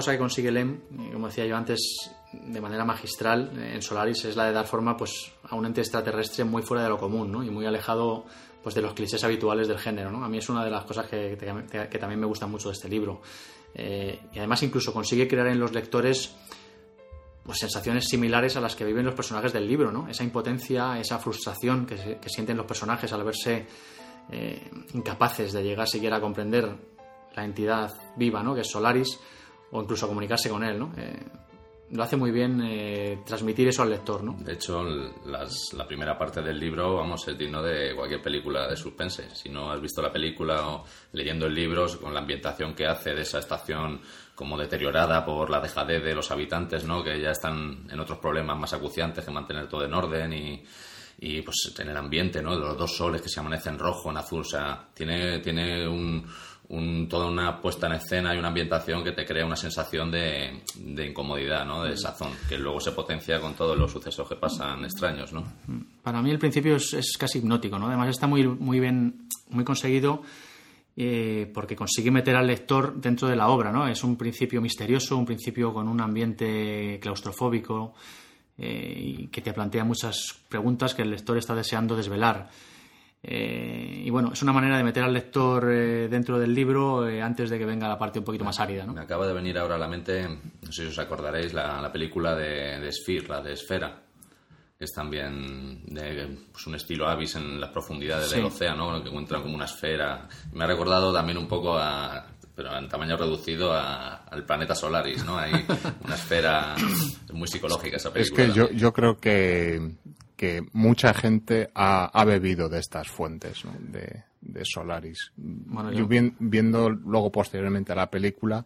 Cosa que consigue Lem, como decía yo antes, de manera magistral en Solaris es la de dar forma pues, a un ente extraterrestre muy fuera de lo común ¿no? y muy alejado pues, de los clichés habituales del género. ¿no? A mí es una de las cosas que, que- también me gusta mucho de este libro. Eh, y además incluso consigue crear en los lectores pues sensaciones similares a las que viven los personajes del libro, ¿no? Esa impotencia, esa frustración que, que sienten los personajes al verse eh, incapaces de llegar siquiera a comprender la entidad viva, ¿no? Que es Solaris, o incluso comunicarse con él, ¿no? Eh, lo hace muy bien eh, transmitir eso al lector, ¿no? De hecho, la primera parte del libro, vamos, es digno de cualquier película de suspense. Si no has visto la película o leyendo el libro, con la ambientación que hace de esa estación como deteriorada por la dejadez de los habitantes, ¿no? Que ya están en otros problemas más acuciantes que mantener todo en orden y, y pues en el ambiente, ¿no? De los dos soles que se amanecen rojo, en azul, o sea, tiene, tiene un, un- toda una puesta en escena y una ambientación que te crea una sensación de, de incomodidad, ¿no? De sazón, que luego se potencia con todos los sucesos que pasan extraños, ¿no? Para mí el principio es, es casi hipnótico, ¿no? Además está muy, muy bien, muy conseguido eh, porque consigue meter al lector dentro de la obra, ¿no? Es un principio misterioso, un principio con un ambiente claustrofóbico eh, y que te plantea muchas preguntas que el lector está deseando desvelar. Eh, y bueno, es una manera de meter al lector eh, dentro del libro eh, antes de que venga la parte un poquito más árida, ¿no? Me acaba de venir ahora a la mente, no sé si os acordaréis, la, la película de, de Sphere, la de Esfera, que es también de pues, un estilo Abyss en las profundidades del océano, que encuentran como una esfera. Me ha recordado también un poco a pero en tamaño reducido a- al planeta Solaris, ¿no? Hay una esfera muy psicológica esa Es película. que yo, yo creo que, que mucha gente ha, ha bebido de estas fuentes ¿no? de, de Solaris. Bueno, yo yo- vien- viendo luego posteriormente la película,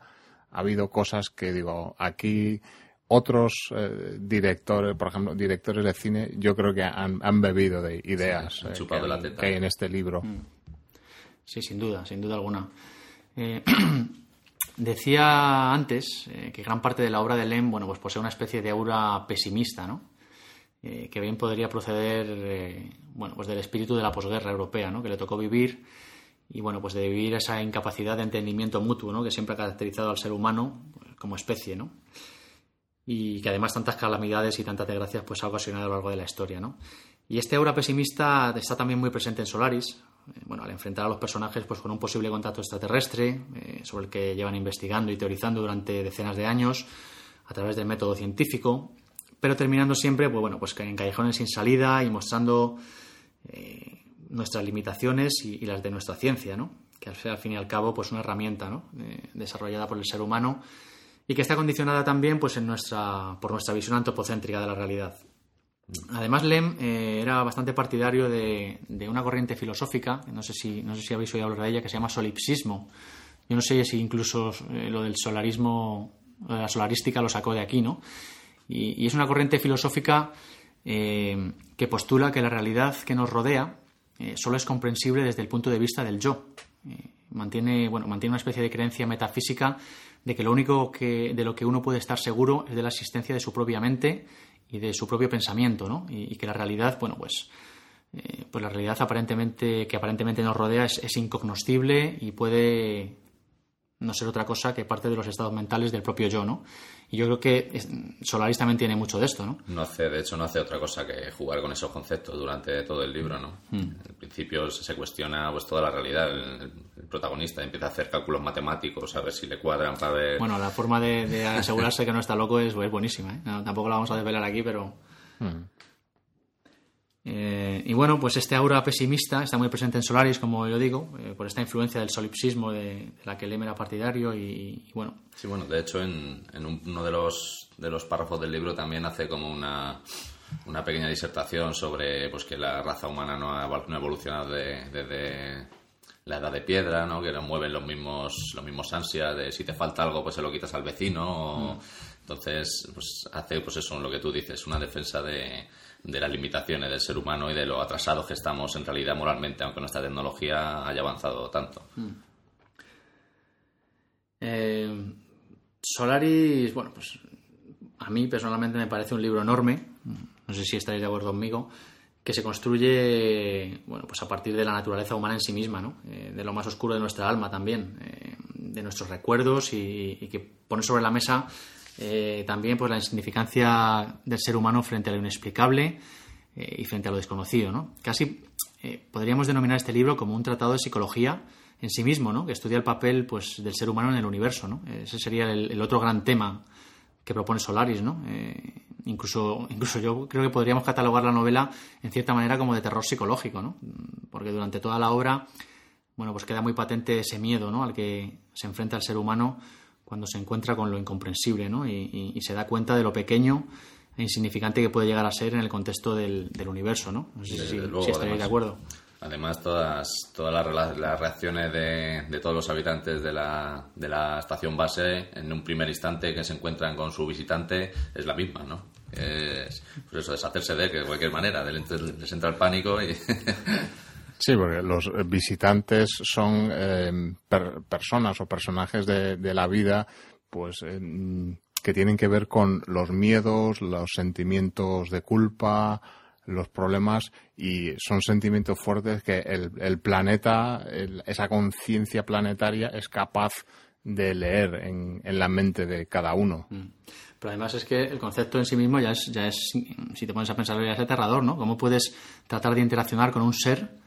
ha habido cosas que digo, aquí otros eh, directores, por ejemplo, directores de cine, yo creo que han, han bebido de ideas Sí, eh, que, la hay- teta. que hay en este libro. Sí, sin duda, sin duda alguna. Eh, (clears throat) decía antes que gran parte de la obra de Lem, bueno, pues posee una especie de aura pesimista, ¿no? Eh, que bien podría proceder, eh, bueno, pues del espíritu de la posguerra europea, ¿no? Que le tocó vivir y, bueno, pues de vivir esa incapacidad de entendimiento mutuo, ¿no? Que siempre ha caracterizado al ser humano pues, como especie, ¿no? y que además tantas calamidades y tantas desgracias pues ha ocasionado a lo largo de la historia, ¿no? Y este aura pesimista está también muy presente en Solaris, eh, bueno, al enfrentar a los personajes pues con un posible contacto extraterrestre, eh, sobre el que llevan investigando y teorizando durante decenas de años a través del método científico, pero terminando siempre pues bueno, pues en callejones sin salida y mostrando eh, nuestras limitaciones y, las de nuestra ciencia, ¿no? Que al, fin y al cabo pues una herramienta, ¿no? Eh, desarrollada por el ser humano y que está condicionada también pues en nuestra por nuestra visión antropocéntrica de la realidad. Además, Lem eh, era bastante partidario de, de una corriente filosófica, no sé, si, no sé si habéis oído hablar de ella, que se llama solipsismo. Yo no sé si incluso lo del solarismo, de la solarística lo sacó de aquí, ¿no? Y, es una corriente filosófica eh, que postula que la realidad que nos rodea eh, solo es comprensible desde el punto de vista del yo. Eh, mantiene, bueno, mantiene una especie de creencia metafísica de que lo único que, de lo que uno puede estar seguro es de la existencia de su propia mente y de su propio pensamiento, ¿no? Y, que la realidad, bueno, pues, pues la realidad aparentemente que aparentemente nos rodea es, es incognoscible y puede no ser otra cosa que parte de los estados mentales del propio yo, ¿no? Y yo creo que Solaris también tiene mucho de esto, ¿no? No hace, de hecho, no hace otra cosa que jugar con esos conceptos durante todo el libro, ¿no? Hmm. Al principio se se cuestiona pues toda la realidad. El, el protagonista empieza a hacer cálculos matemáticos a ver si le cuadran para ver. Bueno, la forma de, de asegurarse que no está loco es, es buenísima, ¿eh? No, tampoco la vamos a desvelar aquí, pero... Eh, y bueno, pues este aura pesimista está muy presente en Solaris, como yo digo, eh, por esta influencia del solipsismo de, de la que Lem era partidario y, y bueno, Sí, bueno, de hecho, en, en un- uno de los, de los párrafos del libro también hace como una, una pequeña disertación sobre pues que la raza humana no ha, no ha evolucionado de- desde la edad de piedra, ¿no? que nos mueven los mismos, los mismos ansias de si te falta algo, pues se lo quitas al vecino. o- Entonces, pues hace pues eso, lo que tú dices, una defensa de, de las limitaciones del ser humano y de lo atrasados que estamos en realidad moralmente, aunque nuestra tecnología haya avanzado tanto. Eh, Solaris, bueno, pues a mí personalmente me parece un libro enorme, no sé si estaréis de acuerdo conmigo, que se construye, bueno, pues a partir de la naturaleza humana en sí misma, ¿no? Eh, de lo más oscuro de nuestra alma también, eh, de nuestros recuerdos y que pone sobre la mesa eh, también pues la insignificancia del ser humano frente a lo inexplicable eh, y frente a lo desconocido. ¿no? Casi eh, podríamos denominar este libro como un tratado de psicología en sí mismo, ¿no? que estudia el papel pues, del ser humano en el universo. ¿no? Ese sería el, el otro gran tema que propone Solaris. ¿no? Incluso, incluso yo creo que podríamos catalogar la novela en cierta manera como de terror psicológico, ¿no? porque durante toda la obra bueno, pues queda muy patente ese miedo ¿no? al que se enfrenta el ser humano cuando se encuentra con lo incomprensible ¿no? y, y, y, se da cuenta de lo pequeño e insignificante que puede llegar a ser en el contexto del, del universo. ¿no? no sé si, luego, si estaréis de acuerdo. Además, todas, todas las, las reacciones de, de, todos los habitantes de la, de la estación base en un primer instante que se encuentran con su visitante es la misma, ¿no? Es, pues eso, deshacerse de él, que de cualquier manera, les entra el pánico y... (laughs) Sí, porque los visitantes son eh, per personas o personajes de, la vida, pues eh, que tienen que ver con los miedos, los sentimientos de culpa, los problemas y son sentimientos fuertes que el, el planeta, esa conciencia planetaria es capaz de leer en, en, la mente de cada uno. Mm. Pero además es que el concepto en sí mismo ya es, ya es, si te pones a pensar, ya es aterrador, ¿no? ¿Cómo puedes tratar de interaccionar con un ser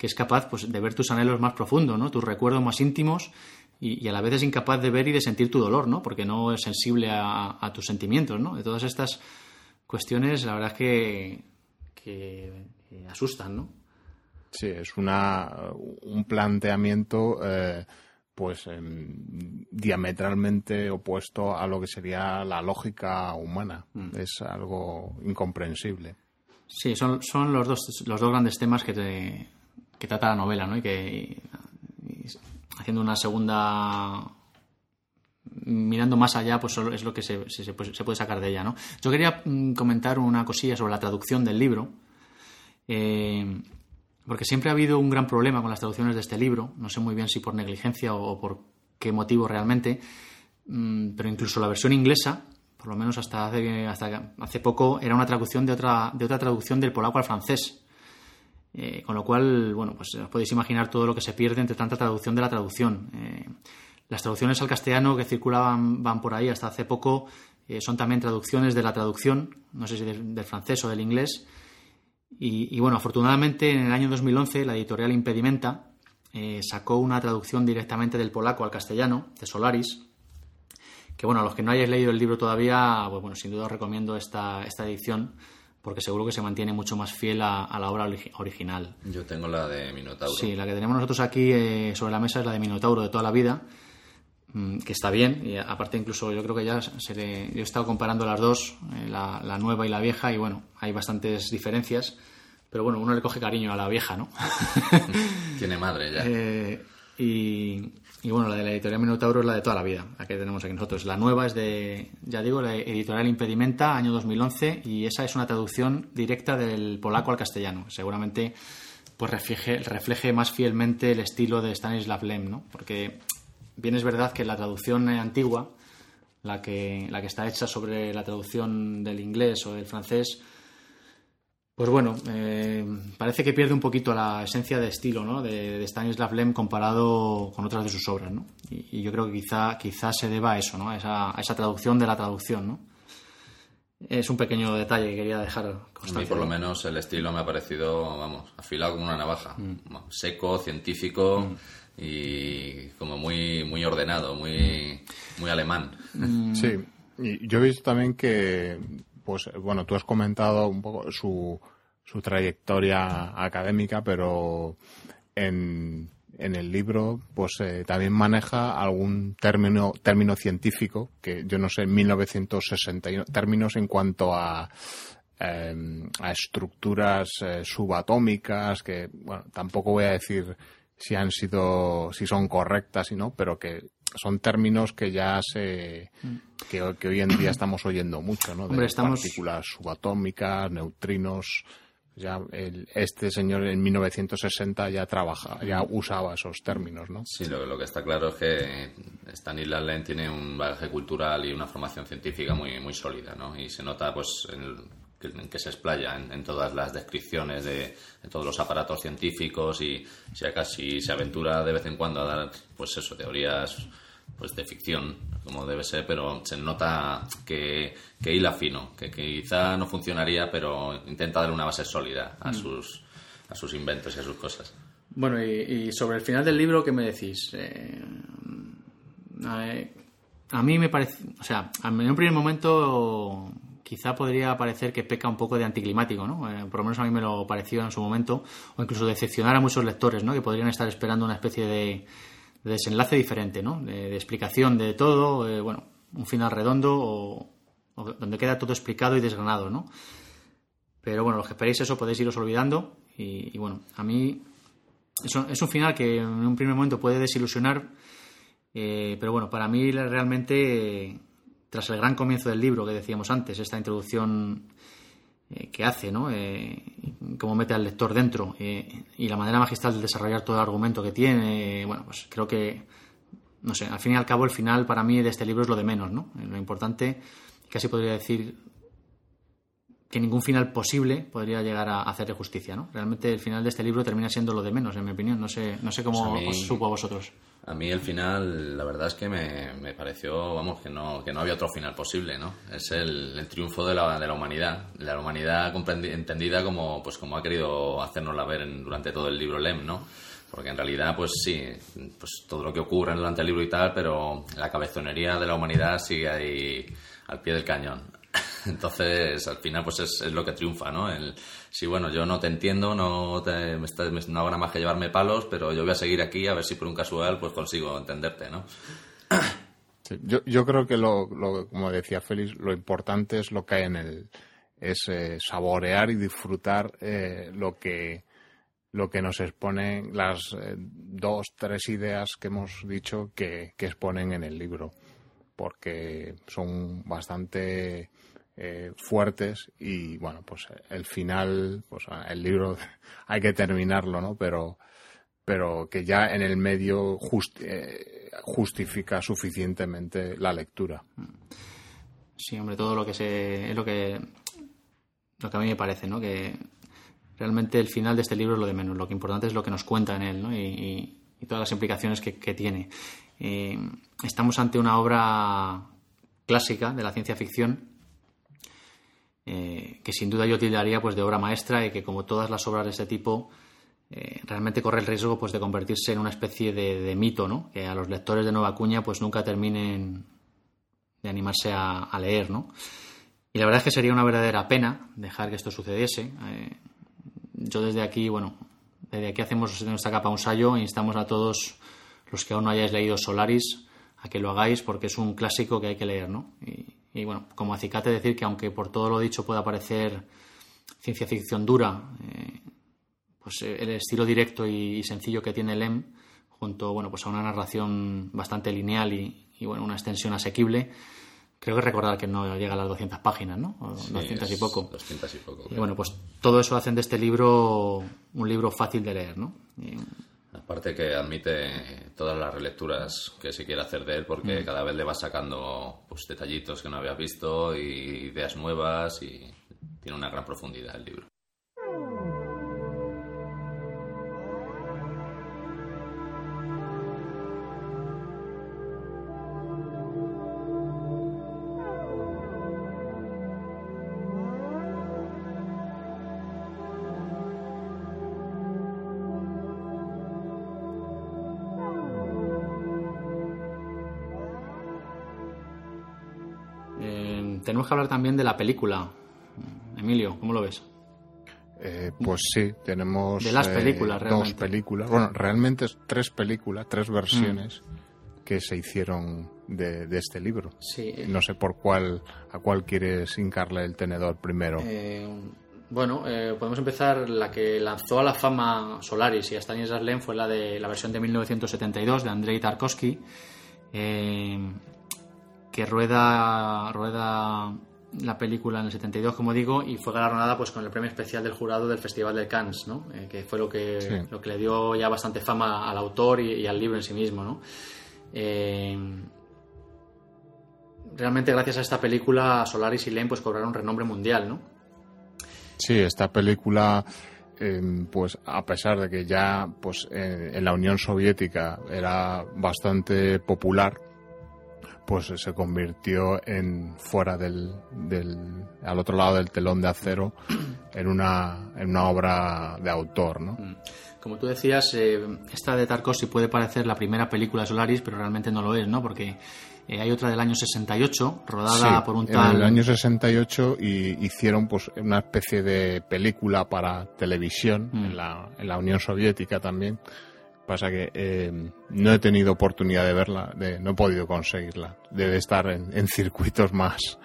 que es capaz pues, de ver tus anhelos más profundos, ¿no? tus recuerdos más íntimos y, y, a la vez es incapaz de ver y de sentir tu dolor, ¿no? porque no es sensible a, a tus sentimientos. ¿no? De todas estas cuestiones, la verdad es que, que, que asustan. ¿no? Sí, es una, un planteamiento eh, pues eh, diametralmente opuesto a lo que sería la lógica humana. Mm. Es algo incomprensible. Sí, son, son los, dos, los dos grandes temas que te, que trata la novela, ¿no? Y que haciendo una segunda mirando más allá, pues es lo que se, se, se, puede sacar de ella, ¿no? Yo quería mm, comentar una cosilla sobre la traducción del libro, eh, porque siempre ha habido un gran problema con las traducciones de este libro, no sé muy bien si por negligencia o, o por qué motivo realmente, mm, pero incluso la versión inglesa, por lo menos hasta hace, hasta hace poco, era una traducción de otra, de otra traducción del polaco al francés. Eh, con lo cual, bueno, pues os podéis imaginar todo lo que se pierde entre tanta traducción de la traducción. Eh, las traducciones al castellano que circulaban van por ahí hasta hace poco eh, son también traducciones de la traducción, no sé si del, francés o del inglés. Y, bueno, afortunadamente en el año 2011 la editorial Impedimenta sacó una traducción directamente del polaco al castellano, de Solaris. Que bueno, a los que no hayáis leído el libro todavía, pues bueno, sin duda os recomiendo esta, esta edición porque seguro que se mantiene mucho más fiel a, a la obra original. Yo tengo la de Minotauro. Sí, la que tenemos nosotros aquí eh, sobre la mesa es la de Minotauro de toda la vida, mmm, que está bien, y aparte incluso yo creo que ya se le, yo he estado comparando las dos, eh, la, la, nueva y la vieja, y bueno, hay bastantes diferencias, pero bueno, uno le coge cariño a la vieja, ¿no? (laughs) Tiene madre ya. (laughs) Eh, y, y, bueno, la de la editorial Minotauro es la de toda la vida, la que tenemos aquí nosotros. La nueva es de, ya digo, la editorial Impedimenta, año 2011, y esa es una traducción directa del polaco al castellano. Seguramente pues refleje, más fielmente el estilo de Stanislav Lem, ¿no? Porque bien es verdad que la traducción antigua, la que, la que está hecha sobre la traducción del inglés o del francés, pues bueno, eh, parece que pierde un poquito la esencia de estilo ¿no? de, de, Stanislav Lem comparado con otras de sus obras. ¿no? Y, y, yo creo que quizá, quizá se deba a eso, ¿no? a, esa, a esa traducción de la traducción. ¿no? Es un pequeño detalle que quería dejar constancia. A mí, por lo menos, el estilo me ha parecido, vamos, afilado como una navaja. Mm. Seco, científico mm. y como muy, muy ordenado, muy, muy alemán. Mm. Sí, y yo he visto también que pues bueno, tú has comentado un poco su, su trayectoria académica, pero en, en el libro pues eh, también maneja algún término término científico que yo no sé en 1961 términos en cuanto a eh, a estructuras eh, subatómicas que bueno tampoco voy a decir si han sido si son correctas y no pero que son términos que ya se que, que, hoy en día estamos oyendo mucho, ¿no? De Hombre, estamos... partículas subatómicas, neutrinos. Ya el, este señor en 1960 ya trabaja, ya usaba esos términos, ¿no? Sí, lo, lo que está claro es que Stanislav Lem tiene un bagaje cultural y una formación científica muy muy sólida, ¿no? Y se nota, pues, en, en que se explaya en, en, todas las descripciones de, de, todos los aparatos científicos y si casi se aventura de vez en cuando a dar, pues eso, teorías pues de ficción, como debe ser, pero se nota que, que hila fino, que, que quizá no funcionaría, pero intenta dar una base sólida a, sus, a sus inventos y a sus cosas. Bueno, y, y sobre el final del libro, ¿qué me decís? Eh, a, a mí me parece, o sea, en un primer momento quizá podría parecer que peca un poco de anticlimático, ¿no? Eh, por lo menos a mí me lo pareció en su momento, o incluso decepcionar a muchos lectores, ¿no? Que podrían estar esperando una especie de, de desenlace diferente, ¿no? De, explicación de todo, eh, bueno, un final redondo o, donde queda todo explicado y desgranado, ¿no? Pero bueno, los que esperéis eso podéis iros olvidando y, bueno, a mí es un, es un final que en un primer momento puede desilusionar, eh, pero bueno, para mí realmente, tras el gran comienzo del libro que decíamos antes, esta introducción eh, que hace, ¿no? Eh, cómo mete al lector dentro eh, y la manera magistral de desarrollar todo el argumento que tiene, eh, bueno, pues creo que, no sé, al fin y al cabo el final para mí de este libro es lo de menos, ¿no? Eh, Lo importante, casi podría decir que ningún final posible podría llegar a hacerle justicia, ¿no? Realmente el final de este libro termina siendo lo de menos, en mi opinión. No sé, no sé cómo Pues mí- os supo a vosotros. A mí el final, la verdad es que me, me pareció, vamos, que no, que no había otro final posible, ¿no? Es el, triunfo de la, de la humanidad, la humanidad entendida como, pues como ha querido hacernosla ver durante todo el libro Lem, ¿no? Porque en realidad, pues sí, pues todo lo que ocurre durante el libro y tal, pero la cabezonería de la humanidad sigue ahí al pie del cañón. Entonces, al final, pues es, es lo que triunfa, ¿no? El, sí, bueno, yo no te entiendo, no, te, me está- no nada más que llevarme palos, pero yo voy a seguir aquí a ver si por un casual pues consigo entenderte, ¿no? (coughs) Yo, yo creo que, lo, lo- como decía Félix, lo importante es lo que hay en el. es eh, saborear y disfrutar eh, lo que lo que nos exponen las eh, dos, tres ideas que hemos dicho que, que exponen en el libro, porque son bastante eh, fuertes y bueno, pues el final, pues el libro (laughs) hay que terminarlo, ¿no? Pero pero que ya en el medio just- eh, justifica suficientemente la lectura. Sí, hombre, todo lo que se. es lo que. lo que a mí me parece, ¿no? Que realmente el final de este libro es lo de menos. Lo que importante es lo que nos cuenta en él, ¿no? Y, todas las implicaciones que, que tiene. Eh, estamos ante una obra clásica de la ciencia ficción eh, que sin duda yo tildaría pues de obra maestra y que como todas las obras de este tipo eh, realmente corre el riesgo pues de convertirse en una especie de, de mito, ¿no? Que a los lectores de Nueva Cuña pues nunca terminen de animarse a, a leer, ¿no? Y la verdad es que sería una verdadera pena dejar que esto sucediese. Eh, yo desde aquí, bueno, desde aquí hacemos de nuestra capa un sallo e instamos a todos los que aún no hayáis leído Solaris a que lo hagáis porque es un clásico que hay que leer, ¿no? Y, bueno, como acicate decir que aunque por todo lo dicho pueda parecer ciencia ficción dura, eh, pues eh, el estilo directo y, y sencillo que tiene Lem junto bueno pues a una narración bastante lineal y, y, bueno una extensión asequible creo que recordar que no llega a las 200 páginas no o 200 y poco. 200 y poco. y bueno pues todo eso hacen de este libro un libro fácil de leer no Y, Aparte que admite todas las relecturas que se quiere hacer de él, Mm. porque cada vez le va sacando pues, detallitos que no habías visto y ideas nuevas y tiene una gran profundidad el libro. Tenemos que hablar también de la película Emilio cómo lo ves Eh, pues sí, tenemos De las eh, películas, dos realmente. películas. Bueno, realmente es tres películas, tres Mm. versiones que se hicieron de, de este libro. sí No sé por cuál a cuál quieres hincarle el tenedor primero. Eh, bueno, eh, podemos empezar. La que lanzó a la fama Solaris y a Stanislas Lem fue la de la versión de 1972 de Andrei Tarkovsky, eh, que rueda, rueda la película en el 72, como digo, y fue galardonada pues con el premio especial del jurado del Festival de Cannes, ¿no? Eh, que fue lo que, Sí. lo que le dio ya bastante fama al autor y, y al libro en sí mismo, ¿no? Eh, realmente gracias a esta película Solaris y Lem pues cobraron renombre mundial, ¿no? Sí, esta película, eh, pues a pesar de que ya pues eh, en la Unión Soviética era bastante popular, pues se convirtió en fuera del, del al otro lado del telón de acero (clears throat) en una en una obra de autor, ¿no? Como tú decías, eh, esta de Tarkovsky puede parecer la primera película de Solaris, pero realmente no lo es, ¿no? Porque eh, hay otra del año 68, rodada Sí, por un en tal... el año 68 y hicieron pues una especie de película para televisión Mm. en, la, en la Unión Soviética también. Pasa que eh, no he tenido oportunidad de verla, de, no he podido conseguirla. Debe estar en, en circuitos más,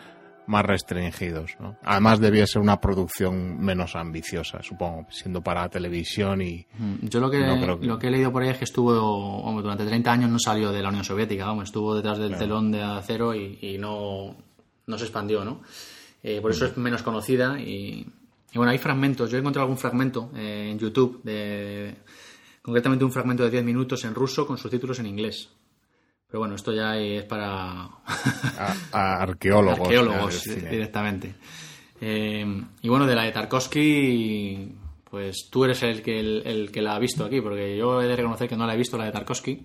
más restringidos. ¿no? Además debía ser una producción menos ambiciosa, supongo, siendo para televisión y Mm, Yo lo que, No creo que- lo que he leído por ahí es que estuvo, vamos, durante 30 años no salió de la Unión Soviética, vamos, estuvo detrás del telón de acero y, y no, no se expandió, ¿no? Eh, por eso es menos conocida y, y bueno, hay fragmentos, yo he encontrado algún fragmento eh, en YouTube, de, concretamente un fragmento de 10 minutos en ruso con subtítulos en inglés. Pero bueno, esto ya es para a- a arqueólogos. arqueólogos directamente. Eh, y bueno, de la de Tarkovsky, pues tú eres el que, el, el que la ha visto aquí, porque yo he de reconocer que no la he visto, la de Tarkovsky.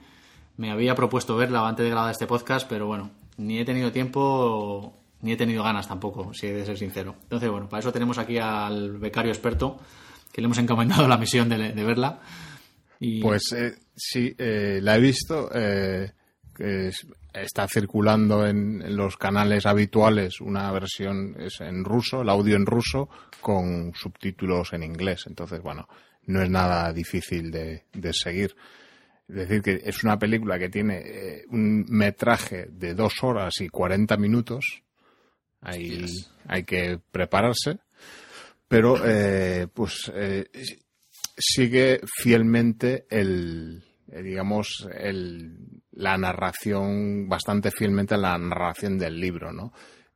Me había propuesto verla antes de grabar este podcast, pero bueno, ni he tenido tiempo ni he tenido ganas tampoco, si he de ser sincero. Entonces, bueno, para eso tenemos aquí al becario experto, que le hemos encomendado la misión de, de verla. Y, Pues eh, sí, eh, la he visto. eh, está circulando en, en los canales habituales una versión es en ruso, el audio en ruso, con subtítulos en inglés. Entonces, bueno, no es nada difícil de, de seguir. Es decir, que es una película que tiene eh, un metraje de dos horas y 40 minutos. Hay, hay que prepararse. Pero, eh, pues, eh, sigue fielmente el, eh, digamos, el, la narración, bastante fielmente la narración del libro, ¿no?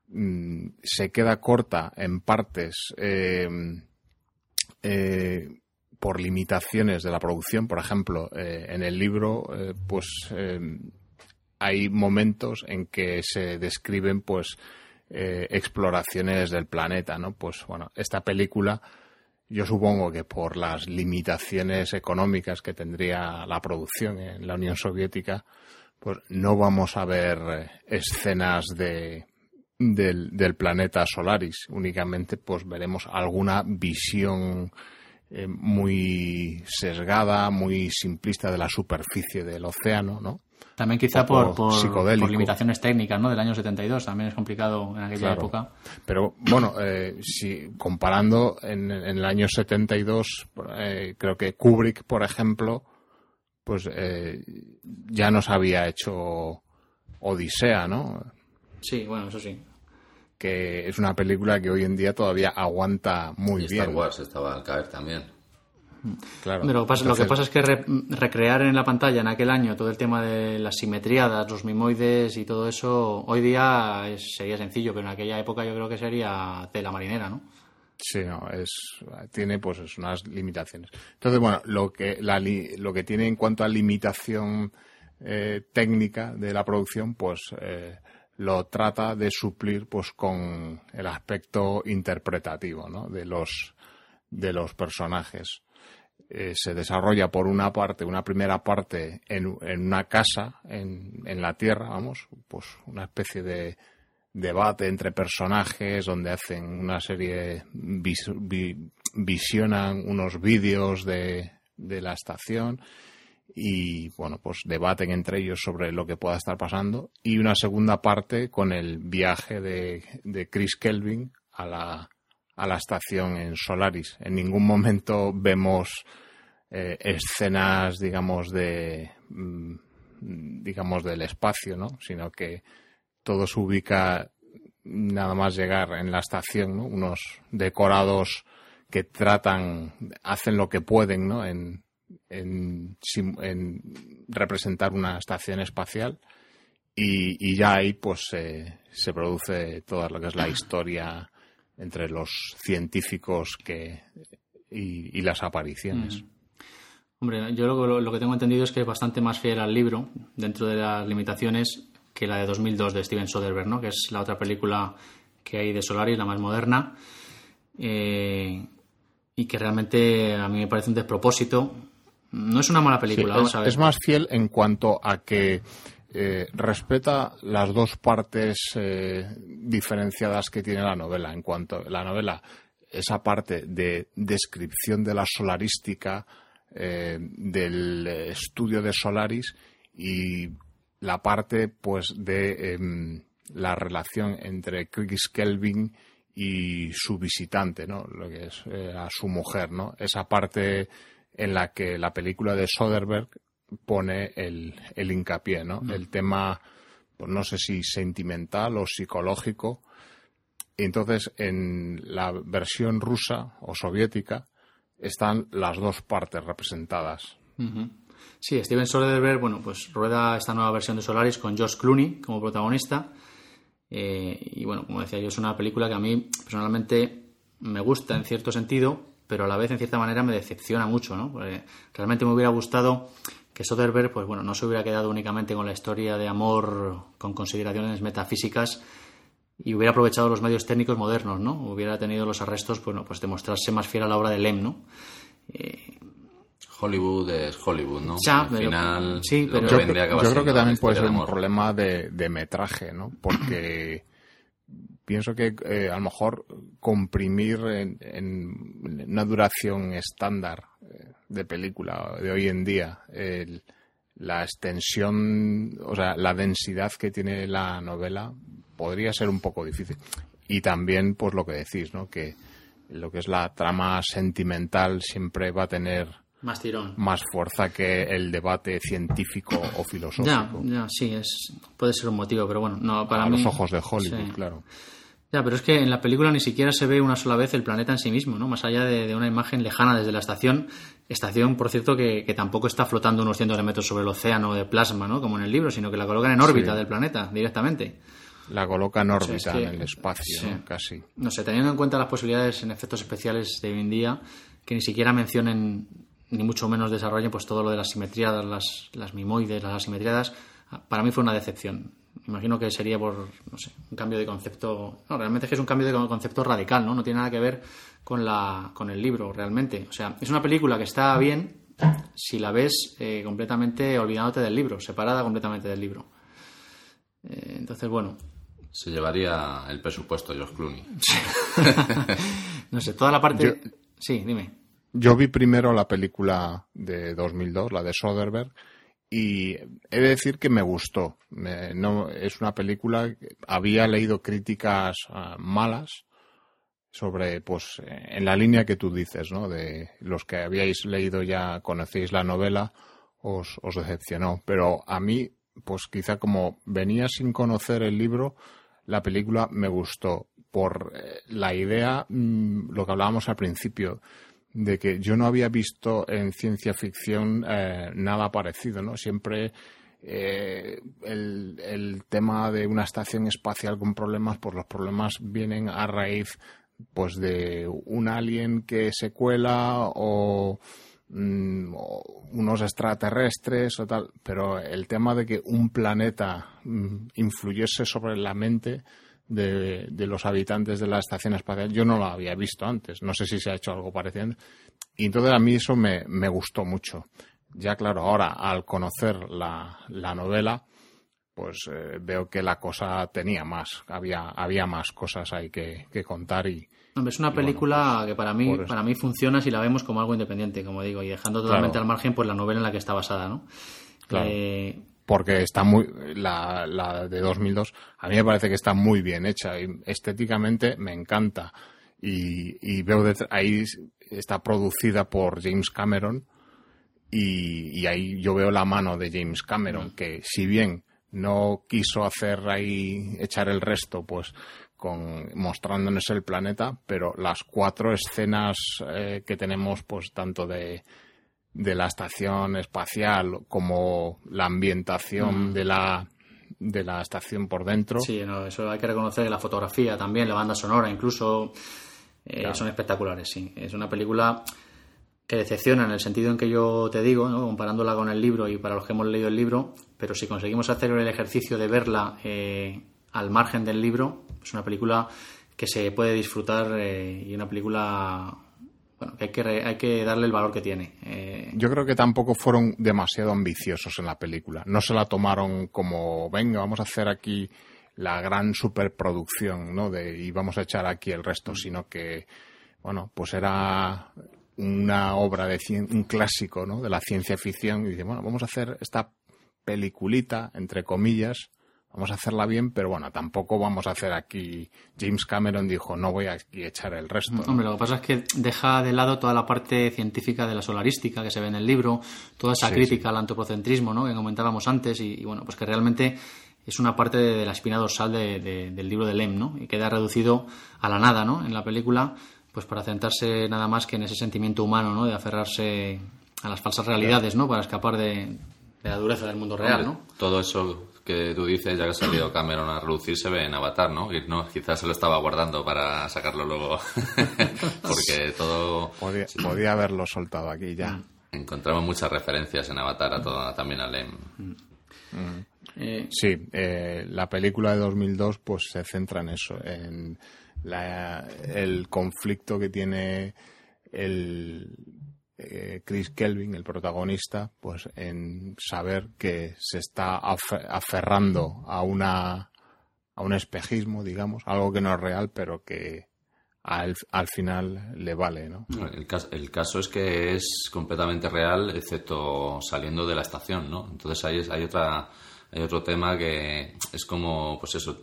Mm, Se queda corta en partes eh, eh, por limitaciones de la producción. Por ejemplo, eh, en el libro, eh, pues eh, hay momentos en que se describen, pues, exploraciones del planeta, ¿no? Pues bueno, esta película yo supongo que por las limitaciones económicas que tendría la producción en la Unión Soviética, pues no vamos a ver eh, escenas de, del, planeta Solaris. Únicamente pues veremos alguna visión eh, muy sesgada, muy simplista de la superficie del océano, ¿no? También quizá por, por, por limitaciones técnicas, ¿no? Del año 72, también es complicado en aquella Claro. época. Pero bueno, eh, si comparando en, en el año 72, eh, creo que Kubrick, por ejemplo, pues eh, ya nos había hecho Odisea, ¿no? Sí, bueno, eso sí. Que es una película que hoy en día todavía aguanta muy Y bien. Star Wars estaba al caer también. Claro. Pero lo, que pasa, lo que Entonces, pasa es que re- recrear en la pantalla en aquel año todo el tema de las simetriadas, los mimoides y todo eso, hoy día es- sería sencillo, pero en aquella época yo creo que sería tela marinera, ¿no? Sí, no, es, tiene pues es unas limitaciones. Entonces, bueno, lo que, la, lo que tiene en cuanto a limitación eh, técnica de la producción, pues eh, lo trata de suplir pues con el aspecto interpretativo, ¿no? De los, de los personajes. Eh, se desarrolla por una parte, una primera parte en, en una casa, en, en la tierra, vamos, pues una especie de, debate entre personajes donde hacen una serie, vis- vi- visionan unos vídeos de, de la estación y bueno, pues debaten entre ellos sobre lo que pueda estar pasando y una segunda parte con el viaje de, de Chris Kelvin a la, a la estación en Solaris. En ningún momento vemos eh, escenas, digamos, de mm, digamos del espacio, ¿no? Sino que todo se ubica nada más llegar en la estación, ¿no? Unos decorados que tratan, hacen lo que pueden, ¿no? En, representar una estación espacial y, ya ahí pues se produce toda lo que es la historia entre los científicos que y, y las apariciones. Hombre, yo lo, lo- que tengo entendido es que es bastante más fiel al libro, dentro de las limitaciones, que la de 2002 de Steven Soderbergh, ¿no? que es la otra película que hay de Solaris, la más moderna, eh, y que realmente a mí me parece un despropósito. No es una mala Sí, película, es, vamos a ver. es más fiel en cuanto a que eh, respeta las dos partes eh, diferenciadas que tiene la novela. En cuanto a la novela, esa parte de descripción de la solarística, eh, del estudio de Solaris y la parte pues de em, la relación entre Chris Kelvin y su visitante, ¿no? Lo que es eh, a su mujer, ¿no? Esa parte en la que la película de Soderbergh pone el, el hincapié, ¿no? El tema, pues no sé si sentimental o psicológico. Entonces, en la versión rusa o soviética están las dos partes representadas. Sí, Steven Soderbergh, bueno, pues rueda esta nueva versión de Solaris con Josh Clooney como protagonista. Eh, y bueno, como decía yo, es una película que a mí personalmente me gusta en cierto sentido, pero a la vez en cierta manera me decepciona mucho, ¿no? Porque realmente me hubiera gustado que Soderbergh, pues bueno, no se hubiera quedado únicamente con la historia de amor con consideraciones metafísicas y hubiera aprovechado los medios técnicos modernos, ¿no? Hubiera tenido los arrestos, bueno, pues de mostrarse más fiel a la obra de Lem, ¿no? Eh, Hollywood es Hollywood, ¿no? Ya, Al pero- final, sí, pero- Yo, vende creo- acaba yo creo que también la puede ser un problema de, de metraje, ¿no? Porque (clears throat) pienso que eh, a lo mejor comprimir en, en una duración estándar eh, de película de hoy en día el- la extensión, o sea, la densidad que tiene la novela podría ser un poco difícil. Y también, pues lo que decís, ¿no? Que lo que es la trama sentimental siempre va a tener más tirón. más fuerza que el debate científico o Ya, filosófico. ya, sí, es, puede ser un motivo, pero bueno, no, para a mí... los ojos de Hollywood, Sí. claro. Ya, pero es que en la película ni siquiera se ve una sola vez el planeta en sí mismo, ¿no? Más allá de, de una imagen lejana desde la estación. Estación, por cierto, que, que tampoco está flotando unos cientos de metros sobre el océano de plasma, ¿no? Como en el libro, sino que la colocan en órbita Sí. del planeta, directamente. La coloca en órbita, es que- en el espacio, sí. ¿no? Casi. No sé, teniendo en cuenta las posibilidades en efectos especiales de hoy en día, que ni siquiera mencionen, ni mucho menos desarrollen, pues todo lo de las simetrías, las, las mimoides, las asimetriadas, para mí fue una decepción. Imagino que sería por, no sé, un cambio de concepto. No, realmente es que es un cambio de concepto radical, ¿no? No tiene nada que ver con, la, con el libro, realmente. O sea, es una película que está bien si la ves eh, completamente olvidándote del libro, separada completamente del libro. Eh, entonces, bueno, Se llevaría el presupuesto George Clooney. (laughs) no sé, toda la parte. Sí, dime. Yo vi primero la película de 2002, la de Soderbergh, y he de decir que me gustó. Me- no, es una película que había leído críticas ah, malas sobre, pues, eh, en la línea que tú dices, ¿no? De los que habíais leído ya, conocéis la novela, os, os decepcionó. Pero a mí, pues quizá como venía sin conocer el libro, la película me gustó por eh, la idea, mm, lo que hablábamos al principio, de que yo no había visto en ciencia ficción eh, nada parecido, ¿no? Siempre eh, el, el tema de una estación espacial con problemas, pues los problemas vienen a raíz pues de un alien que se cuela o, mm, unos extraterrestres o tal, pero el tema de que un planeta mm, influyese sobre la mente de, los habitantes de la estación espacial, yo no lo había visto antes, no sé si se ha hecho algo parecido. Y entonces a mí eso me, gustó mucho. Ya claro, ahora al conocer la, la novela, pues eh, veo que la cosa tenía más, había, había más cosas ahí que contar y, Hombre, es una bueno, película que para mí, para mí funciona si la vemos como algo independiente, como digo, y dejando totalmente Claro. al margen pues la novela en la que está basada, ¿no? Claro. Eh, porque está muy la, la de 2002 a mí me parece que está muy bien hecha y estéticamente me encanta y, y veo detr- ahí está producida por James Cameron y, y ahí yo veo la mano de James Cameron que si bien no quiso hacer ahí echar el resto pues con mostrándonos el planeta pero las cuatro escenas eh, que tenemos pues tanto de de la estación espacial como la ambientación de la de la estación por dentro sí, no, eso hay que reconocer la fotografía también, la banda sonora incluso, eh, Claro. son espectaculares, sí. Es una película que decepciona en el sentido en que yo te digo, ¿no? comparándola con el libro y para los que hemos leído el libro, pero si conseguimos hacer el ejercicio de verla eh, al margen del libro, es una película que se puede disfrutar eh, y una película bueno, que hay que, re- hay que darle el valor que tiene. Eh, yo creo que tampoco fueron demasiado ambiciosos en la película. No se la tomaron como, venga, vamos a hacer aquí la gran superproducción, ¿no? De, y vamos a echar aquí el resto, sino que, bueno, pues era una obra de cien- un clásico, ¿no? De la ciencia ficción y dice, bueno, vamos a hacer esta peliculita, entre comillas, vamos a hacerla bien, pero bueno, tampoco vamos a hacer aquí. James Cameron dijo, no voy a aquí echar el resto. ¿no? Hombre, lo que pasa es que deja de lado toda la parte científica de la solarística que se ve en el libro, toda esa Sí, crítica al antropocentrismo ¿no? que comentábamos antes, y, y bueno, pues que realmente es una parte de, de la espina dorsal de- de- del libro de Lem, ¿no? Y queda reducido a la nada, ¿no? En la película, pues para centrarse nada más que en ese sentimiento humano, ¿no? De aferrarse a las falsas realidades, ¿no? Para escapar de, de la dureza del mundo real, ¿no? Todo eso que tú dices, ya que ha salido Cameron a relucir, se ve en Avatar, ¿no? Y no, quizás se lo estaba guardando para sacarlo luego. (laughs) Porque todo. Podía, podía haberlo soltado aquí ya. Encontramos muchas referencias en Avatar a todo, también a Lem. Eh, Sí, eh, la película de 2002 pues se centra en eso, en la- el conflicto que tiene el eh, Chris Kelvin, el protagonista, pues en saber que se está afe- aferrando a una a un espejismo, digamos, algo que no es real, pero que al, al final le vale, ¿no? El caso, el caso es que es completamente real, excepto saliendo de la estación, ¿no? Entonces hay, hay otra hay otro tema que es como, pues eso,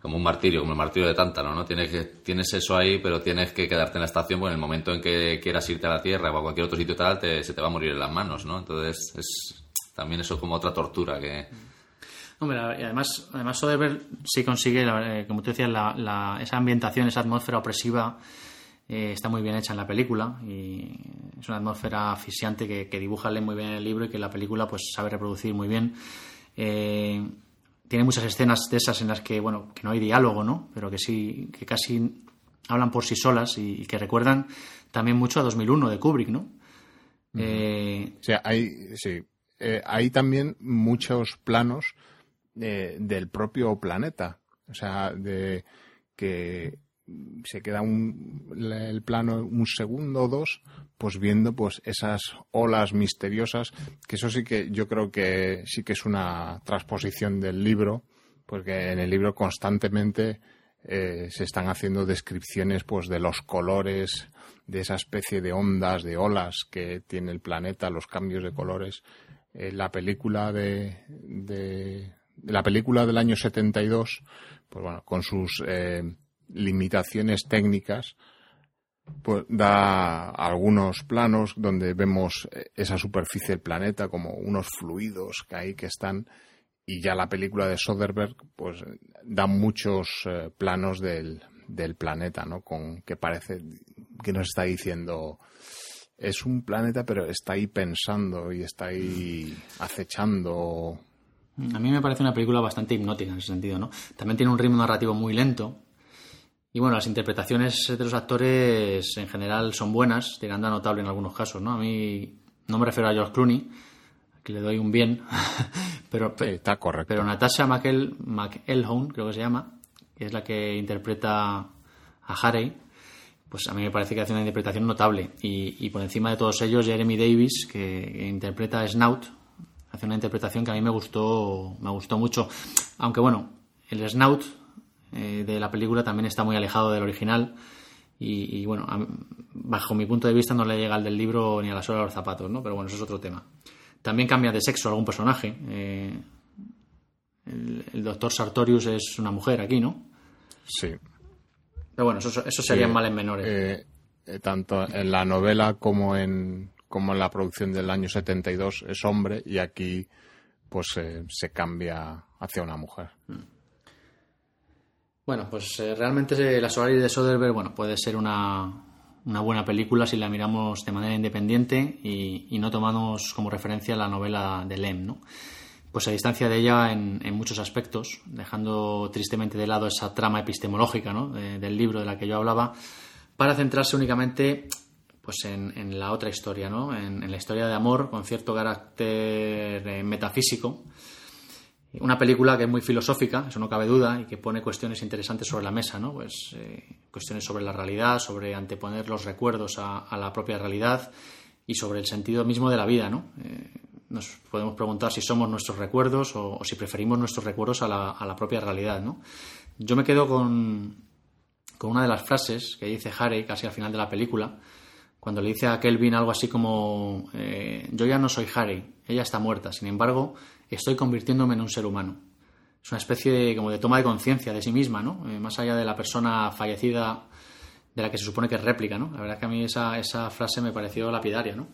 como un martirio, como el martirio de Tántalo, ¿no? Tienes, tienes eso ahí, pero tienes que quedarte en la estación, porque en el momento en que quieras irte a la Tierra o a cualquier otro sitio tal, te- se te va a morir en las manos, ¿no? Entonces es también eso como otra tortura que... Hombre, además, además Soderbergh sí consigue, eh, como tú decías, la- la- esa ambientación, esa atmósfera opresiva eh, está muy bien hecha en la película y es una atmósfera asfixiante que, que dibuja muy bien en el libro y que la película pues sabe reproducir muy bien. Eh, tiene muchas escenas de esas en las que, bueno, que no hay diálogo, ¿no? Pero que sí, que casi hablan por sí solas y, y que recuerdan también mucho a 2001 de Kubrick, ¿no? Eh, O sea, hay, sí, eh, hay también muchos planos eh, del propio planeta. O sea, de que se queda un, el plano un segundo o dos, pues viendo pues esas olas misteriosas, que eso sí que yo creo que sí que es una transposición del libro, porque en el libro constantemente eh, se están haciendo descripciones pues de los colores, de esa especie de ondas, de olas que tiene el planeta, los cambios de colores. Eh, la película de, de, de la película del año 72, pues bueno, con sus eh, limitaciones técnicas, pues da algunos planos donde vemos eh, esa superficie del planeta como unos fluidos que hay que están y ya la película de Soderbergh pues da muchos eh, planos del, del planeta, ¿no? Con que parece que nos está diciendo es un planeta pero está ahí pensando y está ahí acechando. A mí me parece una película bastante hipnótica en ese sentido, ¿no? También tiene un ritmo narrativo muy lento. Y bueno, las interpretaciones de los actores en general son buenas, llegando a notable en algunos casos, ¿no? A mí no me refiero a George Clooney, que le doy un bien, (laughs) pero, Sí, está correcto. pero Natasha McEl, McElhone, creo que se llama, que es la que interpreta a Harry, pues a mí me parece que hace una interpretación notable. Y, y por encima de todos ellos, Jeremy Davis, que interpreta a Snout, hace una interpretación que a mí me gustó, me gustó mucho. Aunque bueno, el Snout eh, de la película también está muy alejado del original. Y, y, bueno, a- bajo mi punto de vista no le llega al del libro ni a la sola de los zapatos, ¿no? Pero bueno, eso es otro tema. También cambia de sexo algún personaje. Eh, el, el doctor Sartorius es una mujer aquí, ¿no? Sí. Pero bueno, eso, eso serían Sí, males menores. eh, eh, tanto en la novela como en, como en la producción del año 72 es hombre y aquí pues eh, se cambia hacia una mujer. Bueno, pues eh, realmente La Solaris de Soderbergh, bueno, puede ser una, una buena película si la miramos de manera independiente y, y no tomamos como referencia la novela de Lem, ¿no? Pues se distancia de ella en, en muchos aspectos, dejando tristemente de lado esa trama epistemológica ¿no? de- del libro de la que yo hablaba, para centrarse únicamente pues en, en la otra historia, ¿no? En, en la historia de amor con cierto carácter eh, metafísico, una película que es muy filosófica, eso no cabe duda, y que pone cuestiones interesantes sobre la mesa, ¿no? Pues eh, cuestiones sobre la realidad, sobre anteponer los recuerdos a, la propia realidad, y sobre el sentido mismo de la vida, ¿no? Eh, nos podemos preguntar si somos nuestros recuerdos o, o si preferimos nuestros recuerdos a la, a la, propia realidad, ¿no? Yo me quedo con, con una de las frases que dice Harry casi al final de la película, cuando le dice a Kelvin algo así como eh, yo ya no soy Harry, ella está muerta, sin embargo, estoy convirtiéndome en un ser humano. Es una especie de, como de toma de conciencia de sí misma, ¿no? Eh, más allá de la persona fallecida de la que se supone que es réplica, ¿no? La verdad es que a mí esa, esa frase me pareció lapidaria, ¿no?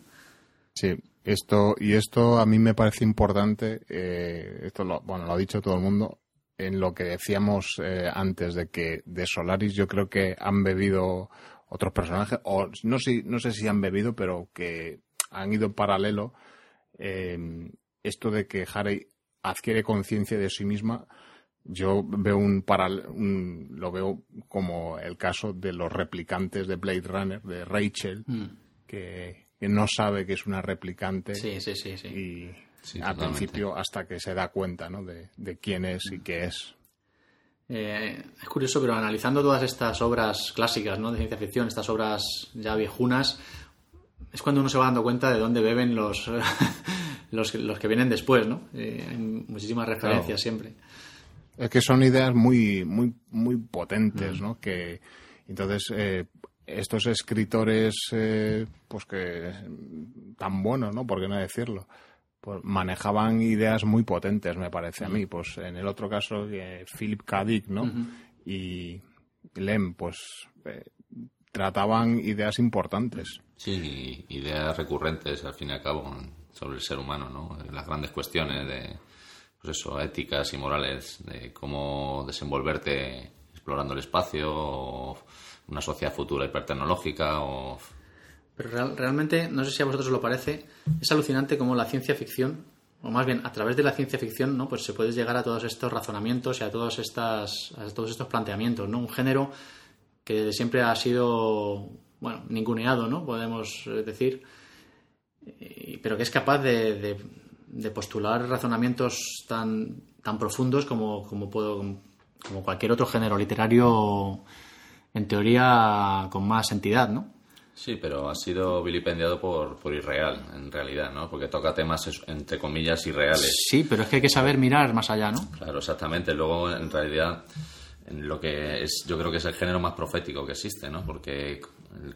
Sí, esto, y esto a mí me parece importante, eh, esto lo, bueno, lo ha dicho todo el mundo, en lo que decíamos eh, antes de que de Solaris yo creo que han bebido otros personajes, o no sé, no sé si han bebido, pero que han ido en paralelo. Esto de que Harry adquiere conciencia de sí misma, yo veo un, paral un, lo veo como el caso de los replicantes de Blade Runner, de Rachel, mm. que, que, no sabe que es una replicante. Sí, sí, sí. sí. Y sí, al principio hasta que se da cuenta ¿no? de, de quién es y qué es. Eh, es curioso, pero analizando todas estas obras clásicas ¿no? de ciencia ficción, estas obras ya viejunas, es cuando uno se va dando cuenta de dónde beben los, (laughs) los, los, que vienen después, ¿no? Eh, hay muchísimas referencias claro. siempre. Es que son ideas muy, muy, muy potentes, mm. ¿no? Que entonces eh, estos escritores, eh, pues que tan buenos, ¿no? ¿Por qué no decirlo? Pues manejaban ideas muy potentes, me parece a mí. Pues en el otro caso, eh, Philip K. Dick, ¿no? Y Lem, pues eh, trataban ideas importantes. Sí, ideas recurrentes al fin y al cabo sobre el ser humano, ¿no? Las grandes cuestiones de pues eso, éticas y morales, de cómo desenvolverte explorando el espacio, o una sociedad futura hipertecnológica, o... Pero real, realmente, no sé si a vosotros os lo parece, es alucinante cómo la ciencia ficción, o más bien a través de la ciencia ficción, ¿no? Pues se puede llegar a todos estos razonamientos y a todos, estas, a todos estos planteamientos, ¿no? Un género que siempre ha sido, bueno, ninguneado, ¿no? Podemos decir, pero que es capaz de, de de postular razonamientos tan, tan profundos como, como, puedo, como cualquier otro género literario, en teoría, con más entidad, ¿no? Sí, pero ha sido vilipendiado por, por irreal, en realidad, ¿no? Porque toca temas, entre comillas, irreales. Sí, pero es que hay que saber mirar más allá, ¿no? Claro, exactamente. Luego, en realidad, en lo que es, yo creo que es el género más profético que existe, ¿no? Porque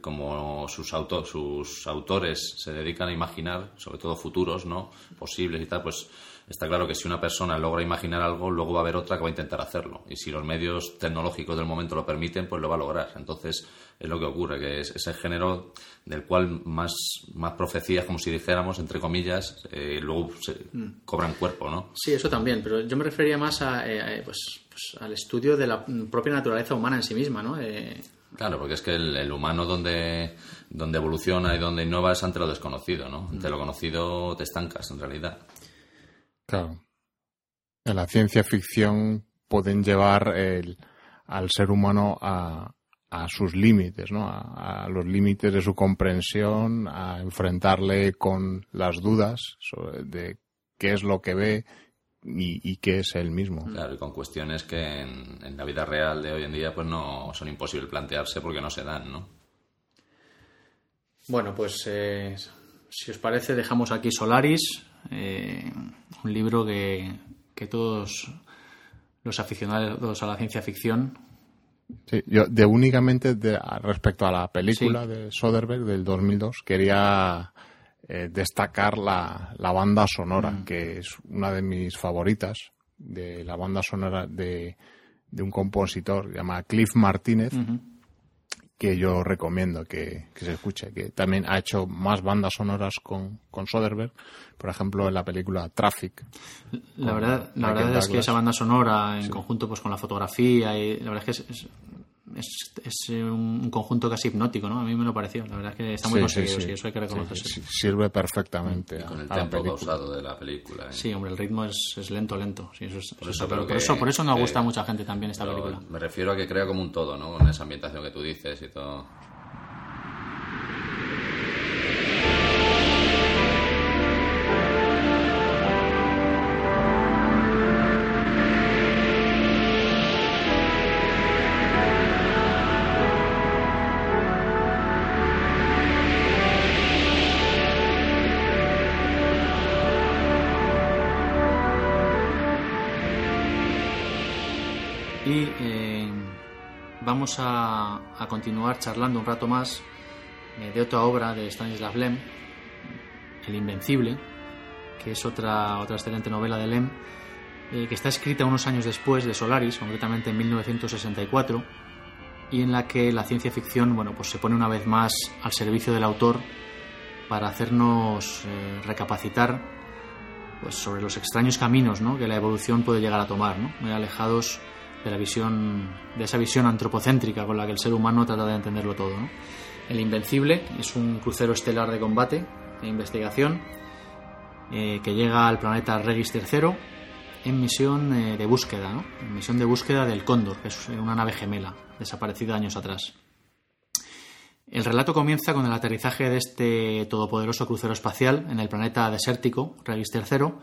como sus, auto, sus autores se dedican a imaginar, sobre todo futuros, ¿no? Posibles y tal, pues está claro que si una persona logra imaginar algo, luego va a haber otra que va a intentar hacerlo. Y si los medios tecnológicos del momento lo permiten, pues lo va a lograr. Entonces, es lo que ocurre, que es ese género del cual más, más profecías, como si dijéramos, entre comillas, eh, luego se mm. cobran cuerpo, ¿no? Sí, eso también, pero yo me refería más a, eh, pues, pues, al estudio de la propia naturaleza humana en sí misma, ¿no? Eh, Claro, porque es que el, el, humano donde, donde evoluciona y donde innova es ante lo desconocido, ¿no? Ante lo conocido te estancas, en realidad. Claro. En la ciencia ficción pueden llevar el, al ser humano a, a sus límites, ¿no? A, a, los límites de su comprensión, a enfrentarle con las dudas sobre de qué es lo que ve y, y qué es él mismo. Claro, y con cuestiones que en, en, la vida real de hoy en día pues no son imposibles plantearse porque no se dan, ¿no? Bueno, pues eh, si os parece dejamos aquí Solaris, eh, un libro que, que todos los aficionados a la ciencia ficción Sí, yo de únicamente de, respecto a la película sí. de Soderbergh del 2002 quería eh, destacar la, la, banda sonora, mm. que es una de mis favoritas, de la banda sonora de, de un compositor llamado Cliff Martínez, mm -hmm. Que yo recomiendo que, que, se escuche, que también ha hecho más bandas sonoras con, con Soderbergh, por ejemplo, en la película Traffic. La verdad, la verdad es que esa banda sonora, en sí. conjunto pues con la fotografía, y la verdad es que es, es es, es, un conjunto casi hipnótico, ¿no? A mí me lo pareció. La verdad es que está muy sí, conseguido, sí, sí. eso hay que reconocerse. Sirve perfectamente. Y con el tiempo pausado de la película. ¿eh? Sí, hombre, el ritmo es, es lento, lento. Sí, eso es, por, eso, pero por, eso, por eso nos gusta a mucha gente también esta película. Me refiero a que crea como un todo, ¿no? Con esa ambientación que tú dices y todo. Vamos a, a continuar charlando un rato más eh, de otra obra de Stanislav Lem, El Invencible, que es otra, otra excelente novela de Lem, eh, que está escrita unos años después de Solaris, concretamente en 1964, y en la que la ciencia ficción bueno, pues se pone una vez más al servicio del autor para hacernos eh, recapacitar pues, sobre los extraños caminos ¿no? que la evolución puede llegar a tomar, ¿no? muy alejados de la visión, de esa visión antropocéntrica con la que el ser humano trata de entenderlo todo. El Invencible es un crucero estelar de combate e investigación eh, que llega al planeta Regis III en misión eh, de búsqueda, ¿no? en misión de búsqueda del Cóndor, que es una nave gemela desaparecida años atrás. El relato comienza con el aterrizaje de este todopoderoso crucero espacial en el planeta desértico, Regis III,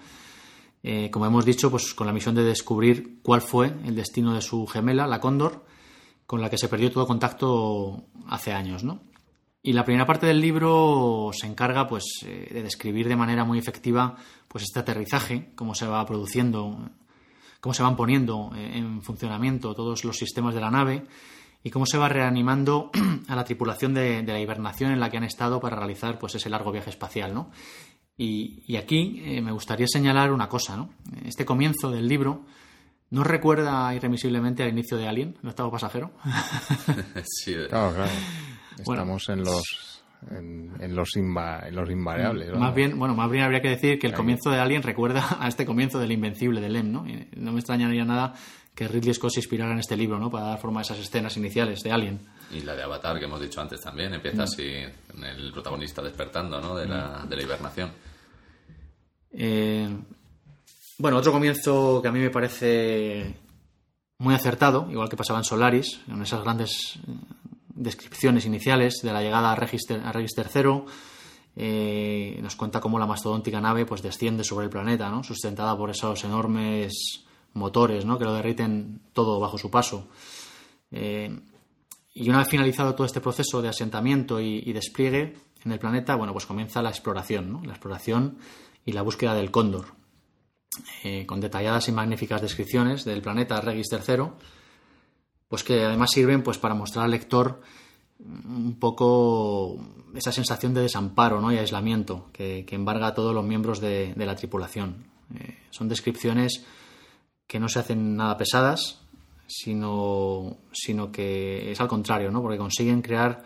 eh, como hemos dicho, pues con la misión de descubrir cuál fue el destino de su gemela, la Cóndor, con la que se perdió todo contacto hace años, ¿no? Y la primera parte del libro se encarga pues, eh, de describir de manera muy efectiva pues, este aterrizaje, cómo se va produciendo, cómo se van poniendo eh, en funcionamiento todos los sistemas de la nave y cómo se va reanimando (clears throat) a la tripulación de, de la hibernación en la que han estado para realizar pues, ese largo viaje espacial. ¿no? Y, y aquí eh, me gustaría señalar una cosa. ¿no? Este comienzo del libro ¿no recuerda irremisiblemente al inicio de Alien, el octavo pasajero? (laughs) sí, Claro, claro. Bueno, Estamos en los en, en los inva- en los invariables. ¿no? Más bien, bueno, más bien habría que decir que el comienzo de Alien recuerda a este comienzo del Invencible de Lem, ¿no? Y no me extrañaría nada que Ridley Scott se inspirara en este libro, ¿no? Para dar forma a esas escenas iniciales de Alien. Y la de Avatar que hemos dicho antes también, empieza así, con el protagonista despertando, ¿no? De la, de la hibernación. Eh, bueno, otro comienzo que a mí me parece muy acertado, igual que pasaba en Solaris, en esas grandes eh, descripciones iniciales de la llegada a Regis, a III, eh, nos cuenta cómo la mastodóntica nave pues desciende sobre el planeta, ¿no? sustentada por esos enormes motores ¿no? que lo derriten todo bajo su paso. Eh, y una vez finalizado todo este proceso de asentamiento y, despliegue en el planeta, bueno, pues comienza la exploración, ¿no? la exploración y la búsqueda del cóndor, eh, con detalladas y magníficas descripciones del planeta Regis III, pues que además sirven pues para mostrar al lector un poco esa sensación de desamparo ¿no? y aislamiento que, embarga a todos los miembros de, de la tripulación. Eh, son descripciones que no se hacen nada pesadas, sino, sino que es al contrario, ¿no? porque consiguen crear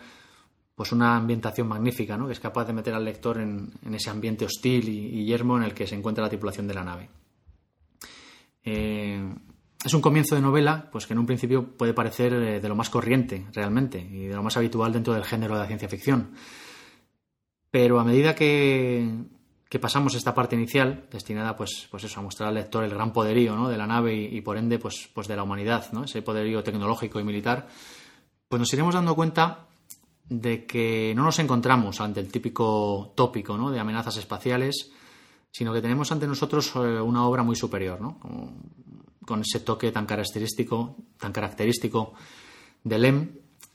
pues una ambientación magnífica, ¿no? que es capaz de meter al lector en, en ese ambiente hostil y, yermo en el que se encuentra la tripulación de la nave. Eh, es un comienzo de novela, pues que en un principio puede parecer eh, de lo más corriente, realmente, y de lo más habitual dentro del género de la ciencia ficción. Pero a medida que, que pasamos esta parte inicial, destinada pues, pues eso, a mostrar al lector el gran poderío ¿no? de la nave y, por ende pues, pues de la humanidad, ¿no? ese poderío tecnológico y militar, pues nos iremos dando cuenta de que no nos encontramos ante el típico tópico ¿no? de amenazas espaciales, sino que tenemos ante nosotros eh, una obra muy superior, ¿no? Con ese toque tan característico, tan característico de Lem,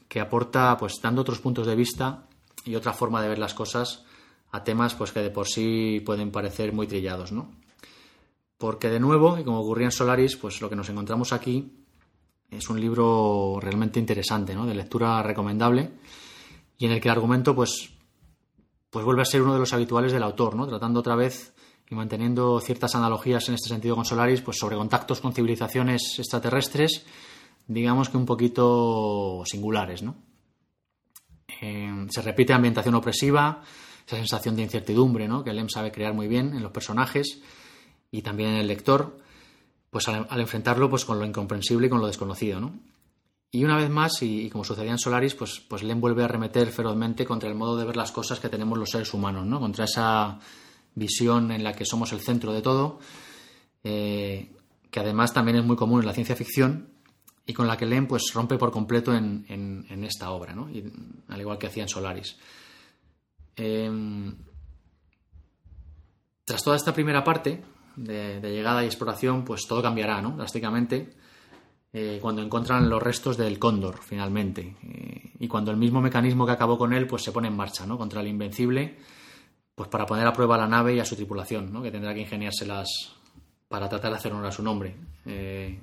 que aporta, pues, dando otros puntos de vista y otra forma de ver las cosas a temas, pues, que de por sí pueden parecer muy trillados, ¿no? Porque de nuevo, y como ocurría en Solaris, pues lo que nos encontramos aquí es un libro realmente interesante, ¿no? De lectura recomendable y en el que el argumento, pues, pues vuelve a ser uno de los habituales del autor, ¿no? Tratando otra vez y manteniendo ciertas analogías en este sentido con Solaris, pues sobre contactos con civilizaciones extraterrestres, digamos que un poquito singulares, ¿no? Eh, se repite ambientación opresiva, esa sensación de incertidumbre, ¿no? Que Lem sabe crear muy bien en los personajes y también en el lector, pues al, enfrentarlo pues con lo incomprensible y con lo desconocido, ¿no? Y una vez más, y, como sucedía en Solaris, pues, pues Lem vuelve a arremeter ferozmente contra el modo de ver las cosas que tenemos los seres humanos, ¿no? Contra esa visión en la que somos el centro de todo, eh, que además también es muy común en la ciencia ficción y con la que Lem pues rompe por completo en, esta obra, ¿no? Al igual que hacía en Solaris. Eh, tras toda esta primera parte de, llegada y exploración, pues todo cambiará, ¿no? Drásticamente eh, cuando encuentran los restos del cóndor, finalmente. Eh, y cuando el mismo mecanismo que acabó con él, pues se pone en marcha, ¿no? Contra el invencible, pues para poner a prueba a la nave y a su tripulación, ¿no? Que tendrá que ingeniárselas para tratar de hacer honor a su nombre. Eh,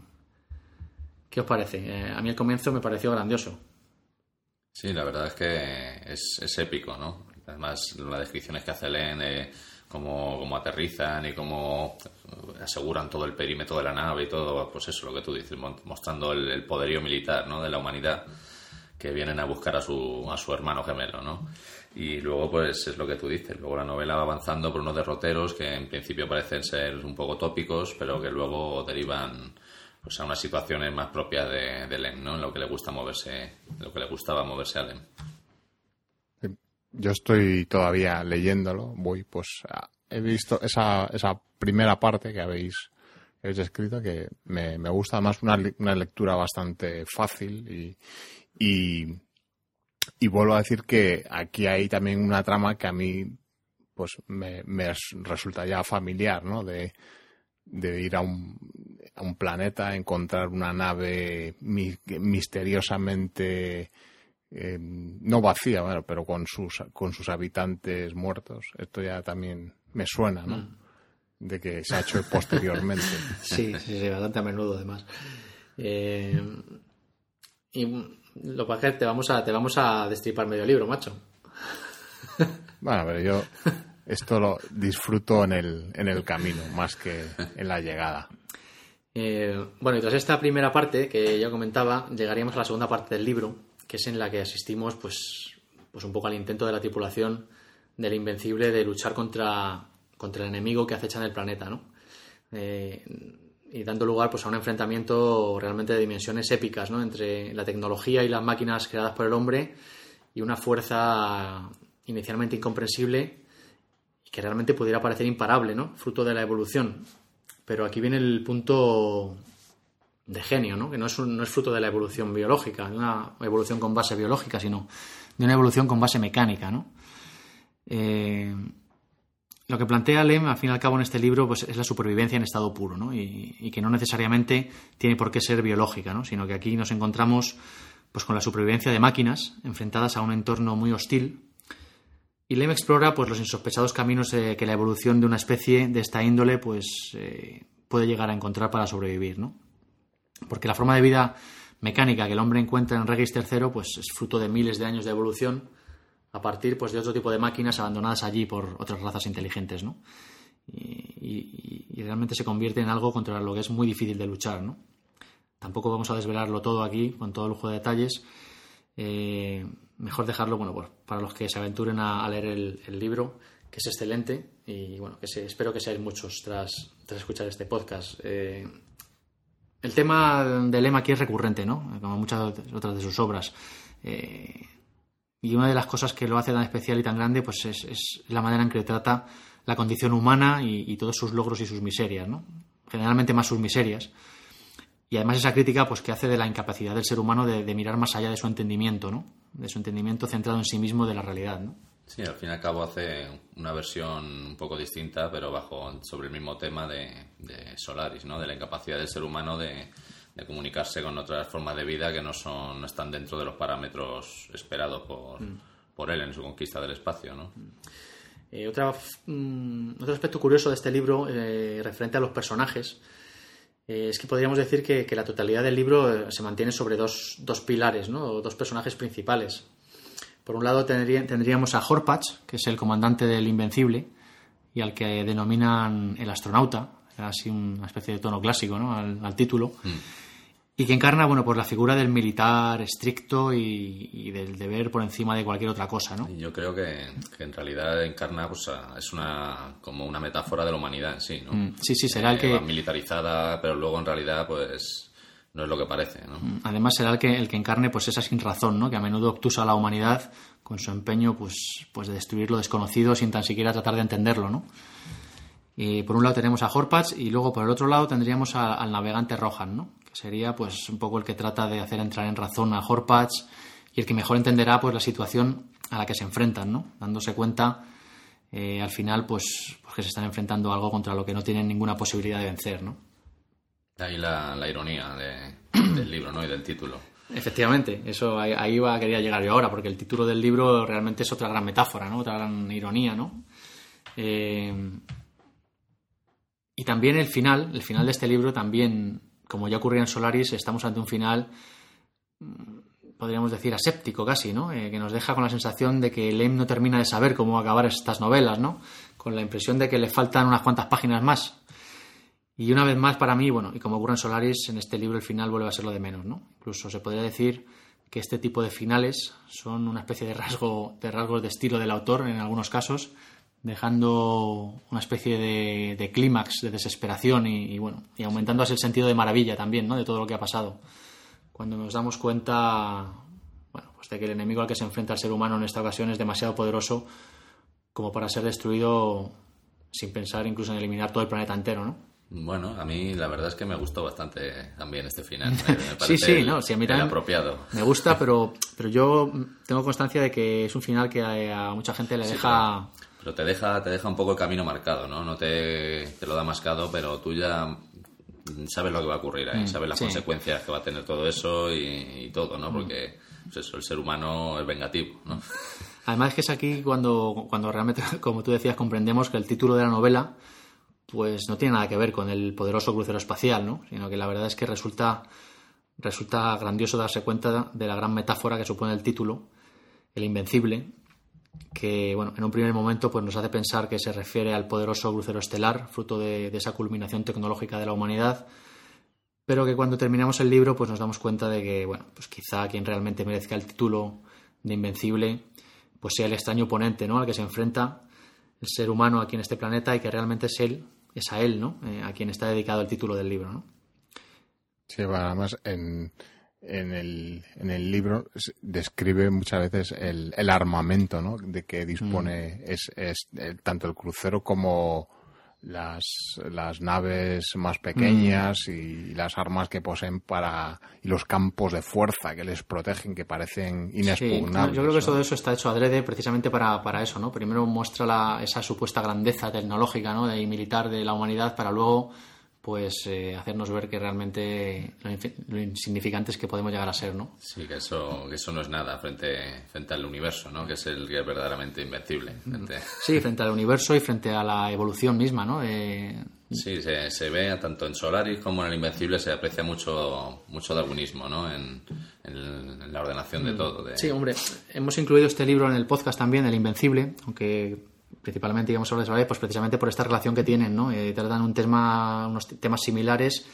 ¿Qué os parece? A mí al comienzo me pareció grandioso. Sí, la verdad es que es épico, ¿no? Además, las descripciones que hace Len, eh, cómo, cómo aterrizan y cómo aseguran todo el perímetro de la nave y todo, pues eso, lo que tú dices, mostrando el, el poderío militar, ¿no? De la humanidad, que vienen a buscar a su, a su hermano gemelo, ¿no? Y luego, pues es lo que tú dices, luego la novela va avanzando por unos derroteros que en principio parecen ser un poco tópicos, pero que luego derivan pues a unas situaciones más propias de, de Len, ¿no? En lo que le gusta moverse, lo que le gustaba moverse a Len. Yo estoy todavía leyéndolo, voy pues he visto esa, esa primera parte que habéis, que habéis escrito que me, me gusta además una, una lectura bastante fácil y, y, y vuelvo a decir que aquí hay también una trama que a mí pues me, me res- resulta ya familiar, ¿no? De, de ir a un, a un planeta, encontrar una nave mi- misteriosamente eh, no vacía, bueno, pero con sus, con sus habitantes muertos. Esto ya también me suena, ¿no? De que se ha hecho posteriormente. (laughs) Sí, sí, sí, bastante a menudo además. Eh, y lo que te vamos a, te vamos a destripar medio libro, macho. Bueno, pero yo (laughs) esto lo disfruto en el, en el camino más que en la llegada. Eh, bueno, y tras esta primera parte que ya comentaba, llegaríamos a la segunda parte del libro, que es en la que asistimos, pues, pues un poco al intento de la tripulación del Invencible de luchar contra, contra el enemigo que acecha en el planeta, ¿no? Eh, y dando lugar pues, a un enfrentamiento realmente de dimensiones épicas, ¿no? Entre la tecnología y las máquinas creadas por el hombre y una fuerza inicialmente incomprensible que realmente pudiera parecer imparable, ¿no? Fruto de la evolución. Pero aquí viene el punto de genio, ¿no? Que no es, un- fruto de la evolución biológica, de una evolución con base biológica, sino de una evolución con base mecánica, ¿no? Eh, lo que plantea Lem, al fin y al cabo, en este libro, pues es la supervivencia en estado puro, ¿no? Y, que no necesariamente tiene por qué ser biológica, ¿no? Sino que aquí nos encontramos pues con la supervivencia de máquinas enfrentadas a un entorno muy hostil. Y Lem explora pues los insospechados caminos que la evolución de una especie de esta índole pues eh, puede llegar a encontrar para sobrevivir, ¿no? Porque la forma de vida mecánica que el hombre encuentra en Regis III pues es fruto de miles de años de evolución a partir pues de otro tipo de máquinas abandonadas allí por otras razas inteligentes, ¿no? Y, realmente se convierte en algo contra lo que es muy difícil de luchar, ¿no? Tampoco vamos a desvelarlo todo aquí con todo lujo de detalles. Eh, mejor dejarlo, bueno, pues, para los que se aventuren a, leer el, el libro, que es excelente y bueno, que se- espero que seáis muchos tras, tras escuchar este podcast. Eh, el tema del lema aquí es recurrente, ¿no? Como muchas otras de sus obras. Eh, y una de las cosas que lo hace tan especial y tan grande, pues es, es la manera en que trata la condición humana y, y todos sus logros y sus miserias, ¿no? Generalmente más sus miserias. Y además esa crítica, pues que hace de la incapacidad del ser humano de, de mirar más allá de su entendimiento, ¿no? De su entendimiento centrado en sí mismo de la realidad, ¿no? Sí, al fin y al cabo hace una versión un poco distinta, pero bajo sobre el mismo tema de, de Solaris, ¿no? De la incapacidad del ser humano de, de comunicarse con otras formas de vida que no son no están dentro de los parámetros esperados por, por él en su conquista del espacio, ¿no? Eh, otra, mm, otro aspecto curioso de este libro, eh, referente a los personajes, eh, es que podríamos decir que, que la totalidad del libro eh, se mantiene sobre dos, dos pilares, ¿no? O dos personajes principales. Por un lado tendría- tendríamos a Horpatch, que es el comandante del Invencible, y al que denominan el astronauta, así una especie de tono clásico ¿no? al, al título, y que encarna bueno, pues la figura del militar estricto y, y del deber por encima de cualquier otra cosa. ¿no? Yo creo que, que en realidad encarna, pues, a- es una como una metáfora de la humanidad en sí, ¿no? Mm, sí, sí, será el que- va militarizada, pero luego en realidad, pues, no es lo que parece, ¿no? Además será el que, el que encarne pues esa sin razón, ¿no? que a menudo obtusa a la humanidad con su empeño pues, pues de destruir lo desconocido sin tan siquiera tratar de entenderlo. ¿no? Y por un lado tenemos a Horpatch y luego por el otro lado tendríamos al navegante Rohan, ¿no? que sería pues un poco el que trata de hacer entrar en razón a Horpatch y el que mejor entenderá pues la situación a la que se enfrentan, ¿no? dándose cuenta eh, al final pues, pues que se están enfrentando a algo contra lo que no tienen ninguna posibilidad de vencer. ¿no? De ahí la, la ironía de- (clears throat) del libro, ¿no? Y del título. Efectivamente, eso ahí, ahí iba, quería llegar yo ahora, porque el título del libro realmente es otra gran metáfora, ¿no? Otra gran ironía, ¿no? Eh, y también el final, el final de este libro también como ya ocurría en Solaris, estamos ante un final, mm, podríamos decir, aséptico casi, ¿no? Eh, que nos deja con la sensación de que Lem no termina de saber cómo acabar estas novelas, ¿no? Con la impresión de que le faltan unas cuantas páginas más. Y una vez más, para mí, bueno, y como ocurre en Solaris, en este libro el final vuelve a ser lo de menos, ¿no? Incluso se podría decir que este tipo de finales son una especie de rasgo de rasgos de estilo del autor en algunos casos, dejando una especie de, clímax, de desesperación y, y, bueno, y aumentando así el sentido de maravilla también, ¿no? De todo lo que ha pasado. Cuando nos damos cuenta, bueno, pues de que el enemigo al que se enfrenta el ser humano en esta ocasión es demasiado poderoso como para ser destruido sin pensar incluso en eliminar todo el planeta entero, ¿no? Bueno, a mí la verdad es que me gustó bastante también este final. (laughs) Me, me sí, sí, el, no, sí, a mí también apropiado. Me gusta, pero, pero yo tengo constancia de que es un final que a, a mucha gente le Sí, deja... Pero te deja, te deja un poco el camino marcado, ¿no? No te, te lo da mascado, pero tú ya sabes lo que va a ocurrir ahí, Mm, sabes las sí. consecuencias que va a tener todo eso y, y todo, ¿no? Porque pues eso, el ser humano es vengativo, ¿no? Además es que es aquí cuando, cuando realmente, (laughs) como tú decías, comprendemos que el título de la novela pues no tiene nada que ver con el poderoso crucero espacial, ¿no? Sino que la verdad es que resulta, resulta grandioso darse cuenta de la gran metáfora que supone el título, el invencible, que bueno, en un primer momento pues nos hace pensar que se refiere al poderoso crucero estelar, fruto de, esa culminación tecnológica de la humanidad, pero que cuando terminamos el libro pues nos damos cuenta de que bueno, pues quizá quien realmente merezca el título de invencible pues sea el extraño oponente, ¿no? al que se enfrenta el ser humano aquí en este planeta y que realmente es él, es a él, ¿no? Eh, a quien está dedicado el título del libro, ¿no? Sí, bueno, además en, en, el, en el libro describe muchas veces el, el armamento ¿no? de que dispone es, es, eh, tanto el crucero como las, las naves más pequeñas y las armas que poseen para y los campos de fuerza que les protegen que parecen Sí, inexpugnables. yo creo que ¿no? todo eso está hecho adrede precisamente para, para eso, ¿no? Primero muestra la- esa supuesta grandeza tecnológica, ¿no? Y militar de la humanidad para luego, pues, eh, hacernos ver que realmente lo, lo insignificantes que podemos llegar a ser, ¿no? Sí, que eso, que eso no es nada frente, frente al universo, ¿no? Que es el que es verdaderamente invencible. Frente- (laughs) Sí, frente al universo y frente a la evolución misma, ¿no? Eh, Sí, se, se ve tanto en Solaris como en el Invencible se aprecia mucho, mucho darwinismo, ¿no? En, en la ordenación de todo. de- Sí, hombre, hemos incluido este libro en el podcast también, El Invencible, aunque principalmente digamos sobre Solaris, pues precisamente por esta relación que tienen, ¿no? Eh, tratan un tema, unos temas similares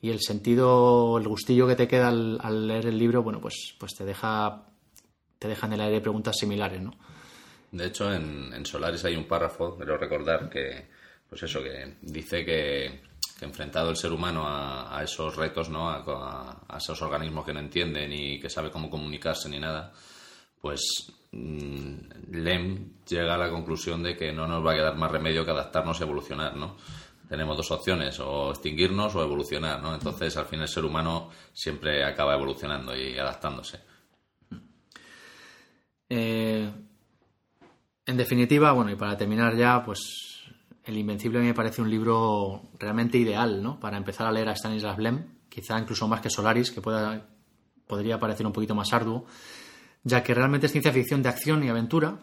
y el sentido, el gustillo que te queda al, leer el libro, bueno, pues, pues te deja te deja en el aire preguntas similares, ¿no? De hecho, en, en Solaris hay un párrafo, quiero recordar, que, pues eso, que dice que, que enfrentado el ser humano a, a esos retos, ¿no? A, a- a esos organismos que no entienden y que sabe cómo comunicarse ni nada, pues Lem llega a la conclusión de que no nos va a quedar más remedio que adaptarnos y evolucionar, ¿no? Tenemos dos opciones, o extinguirnos o evolucionar, ¿no? Entonces, al fin el ser humano siempre acaba evolucionando y adaptándose. Eh, en definitiva, bueno, y para terminar ya, pues El Invencible me parece un libro realmente ideal, ¿no? Para empezar a leer a Stanislas Lem, quizá incluso más que Solaris, que pueda, podría parecer un poquito más arduo, ya que realmente es ciencia ficción de acción y aventura,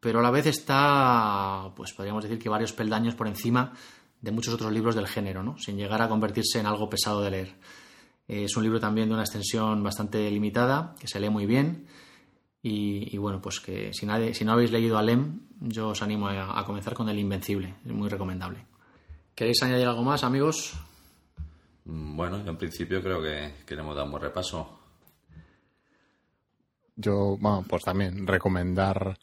pero a la vez está, pues podríamos decir que varios peldaños por encima de muchos otros libros del género, ¿no? Sin llegar a convertirse en algo pesado de leer. Es un libro también de una extensión bastante limitada, que se lee muy bien, y, bueno, pues que si, nadie, si no habéis leído a Lem, yo os animo a, a comenzar con El Invencible, es muy recomendable. ¿Queréis añadir algo más, amigos? Mm, Bueno, yo en principio creo que, que le hemos dado un buen repaso. Yo, bueno, pues también recomendar.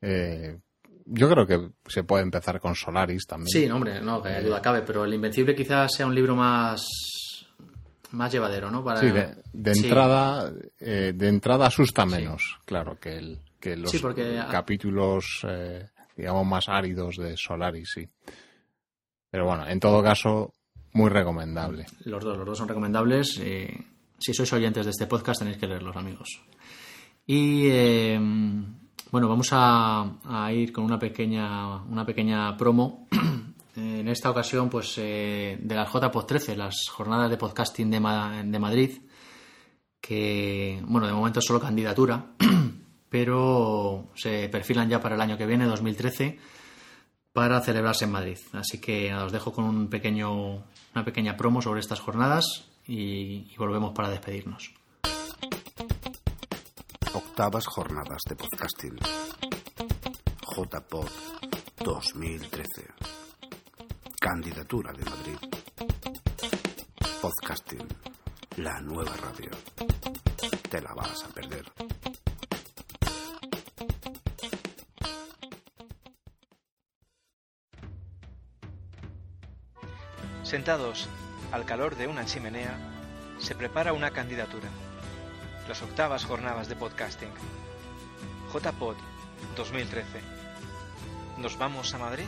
eh, yo creo que se puede empezar con Solaris también. Sí, no, hombre, no, que duda cabe, pero El Invencible quizás sea un libro más más llevadero, ¿no? Para... Sí, de, de Sí. entrada, eh, de entrada asusta menos, claro, que, el, que los Sí, porque- capítulos, eh, digamos, más áridos de Solaris, sí. Pero bueno, en todo caso, muy recomendable. Los dos, los dos son recomendables. eh, si sois oyentes de este podcast tenéis que leerlos, amigos. Y eh, bueno, vamos a, ir con una pequeña, una pequeña promo. (clears throat) en esta ocasión, pues eh, de las JPod 13, las jornadas de podcasting de, de Madrid, que bueno, de momento es solo candidatura, (clears throat) pero se perfilan ya para el año que viene, 2013 para celebrarse en Madrid. Así que os dejo con un pequeño, una pequeña promo sobre estas jornadas y volvemos para despedirnos. Octavas jornadas de podcasting. JPod 2013. Candidatura de Madrid. Podcasting. La nueva radio. Te la vas a perder. Sentados al calor de una chimenea, se prepara una candidatura. Las octavas jornadas de podcasting. JPod 2013. ¿Nos vamos a Madrid?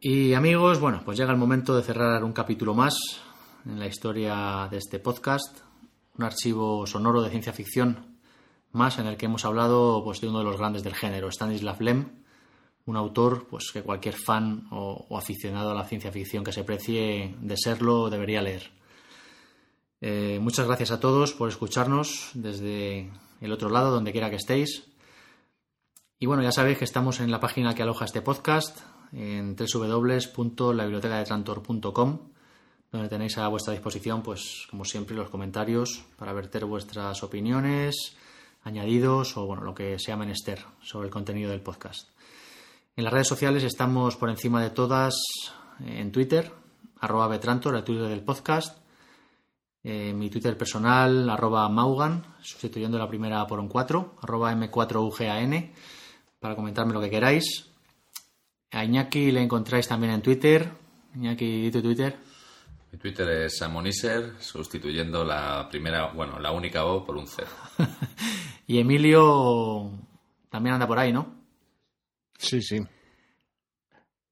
Y amigos, bueno, pues llega el momento de cerrar un capítulo más en la historia de este podcast, un archivo sonoro de ciencia ficción más en el que hemos hablado pues, de uno de los grandes del género, Stanislav Lem, un autor pues, que cualquier fan o, o aficionado a la ciencia ficción que se precie de serlo debería leer. Eh, muchas gracias a todos por escucharnos desde el otro lado, donde quiera que estéis. Y bueno, ya sabéis que estamos en la página que aloja este podcast, en www.labibliotecadetrantor.com, donde tenéis a vuestra disposición, pues como siempre, los comentarios para verter vuestras opiniones, añadidos o bueno, lo que sea menester sobre el contenido del podcast. En las redes sociales estamos por encima de todas en Twitter, arroba Betrantor, el Twitter del podcast, eh, mi Twitter personal, arroba Maugan, sustituyendo la primera por un 4, arroba M4UGAN, para comentarme lo que queráis. A Iñaki le encontráis también en Twitter. Iñaki, ¿y tu Twitter? Mi Twitter es Samoniser, sustituyendo la primera, bueno, la única O por un cero. (laughs) y Emilio también anda por ahí, ¿no? Sí, sí.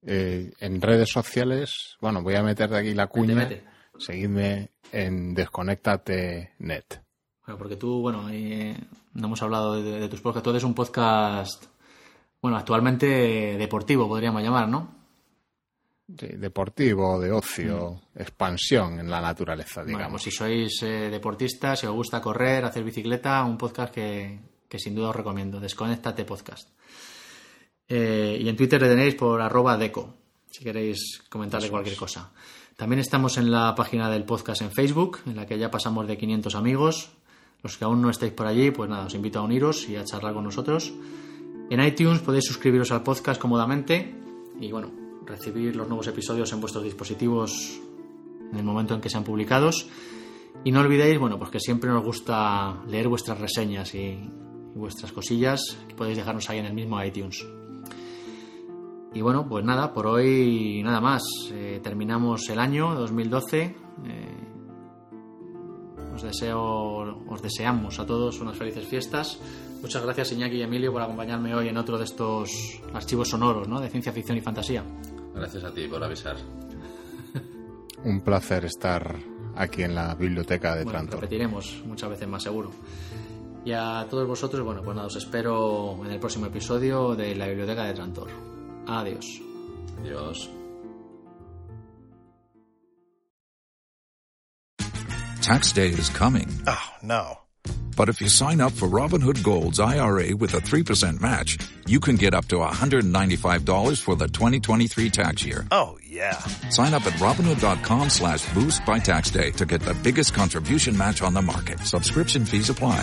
Eh, en redes sociales, bueno, voy a meter de aquí la cuña. Mete, mete. Seguidme en Desconectate.net. Bueno, porque tú, bueno, eh, no hemos hablado de, de tus podcasts. Tú eres un podcast, bueno, actualmente deportivo, podríamos llamar, ¿no? Sí, deportivo, de ocio, expansión en la naturaleza, Bueno, digamos. pues si sois eh, deportistas, si os gusta correr, hacer bicicleta, un podcast que, que sin duda os recomiendo, Desconéctate Podcast. Eh, y en Twitter le tenéis por arroba deco, si queréis comentarle cualquier cosa. También estamos en la página del podcast en Facebook, en la que ya pasamos de 500 amigos. Los que aún no estáis por allí, pues nada, os invito a uniros y a charlar con nosotros. En iTunes podéis suscribiros al podcast cómodamente y bueno, recibir los nuevos episodios en vuestros dispositivos en el momento en que sean publicados. Y no olvidéis, bueno, pues que siempre nos gusta leer vuestras reseñas y, vuestras cosillas que podéis dejarnos ahí en el mismo iTunes. Y bueno, pues nada, por hoy nada más. Eh, terminamos el año 2012. Eh, os deseo, os deseamos a todos unas felices fiestas. Muchas gracias Iñaki y Emilio por acompañarme hoy en otro de estos archivos sonoros, ¿no? De ciencia ficción y fantasía. Gracias a ti por avisar. Un placer estar aquí en la biblioteca de Bueno, Trantor. repetiremos muchas veces más seguro. Y a todos vosotros, bueno, pues nada, os espero en el próximo episodio de la Biblioteca de Trantor. Adiós. Adiós. Tax day is coming. Oh, no. But if you sign up for Robinhood Gold's IRA with a 3% match, you can get up to $195 for the 2023 tax year. Oh, yeah. Sign up at Robinhood.com slash boost by tax day to get the biggest contribution match on the market. Subscription fees apply.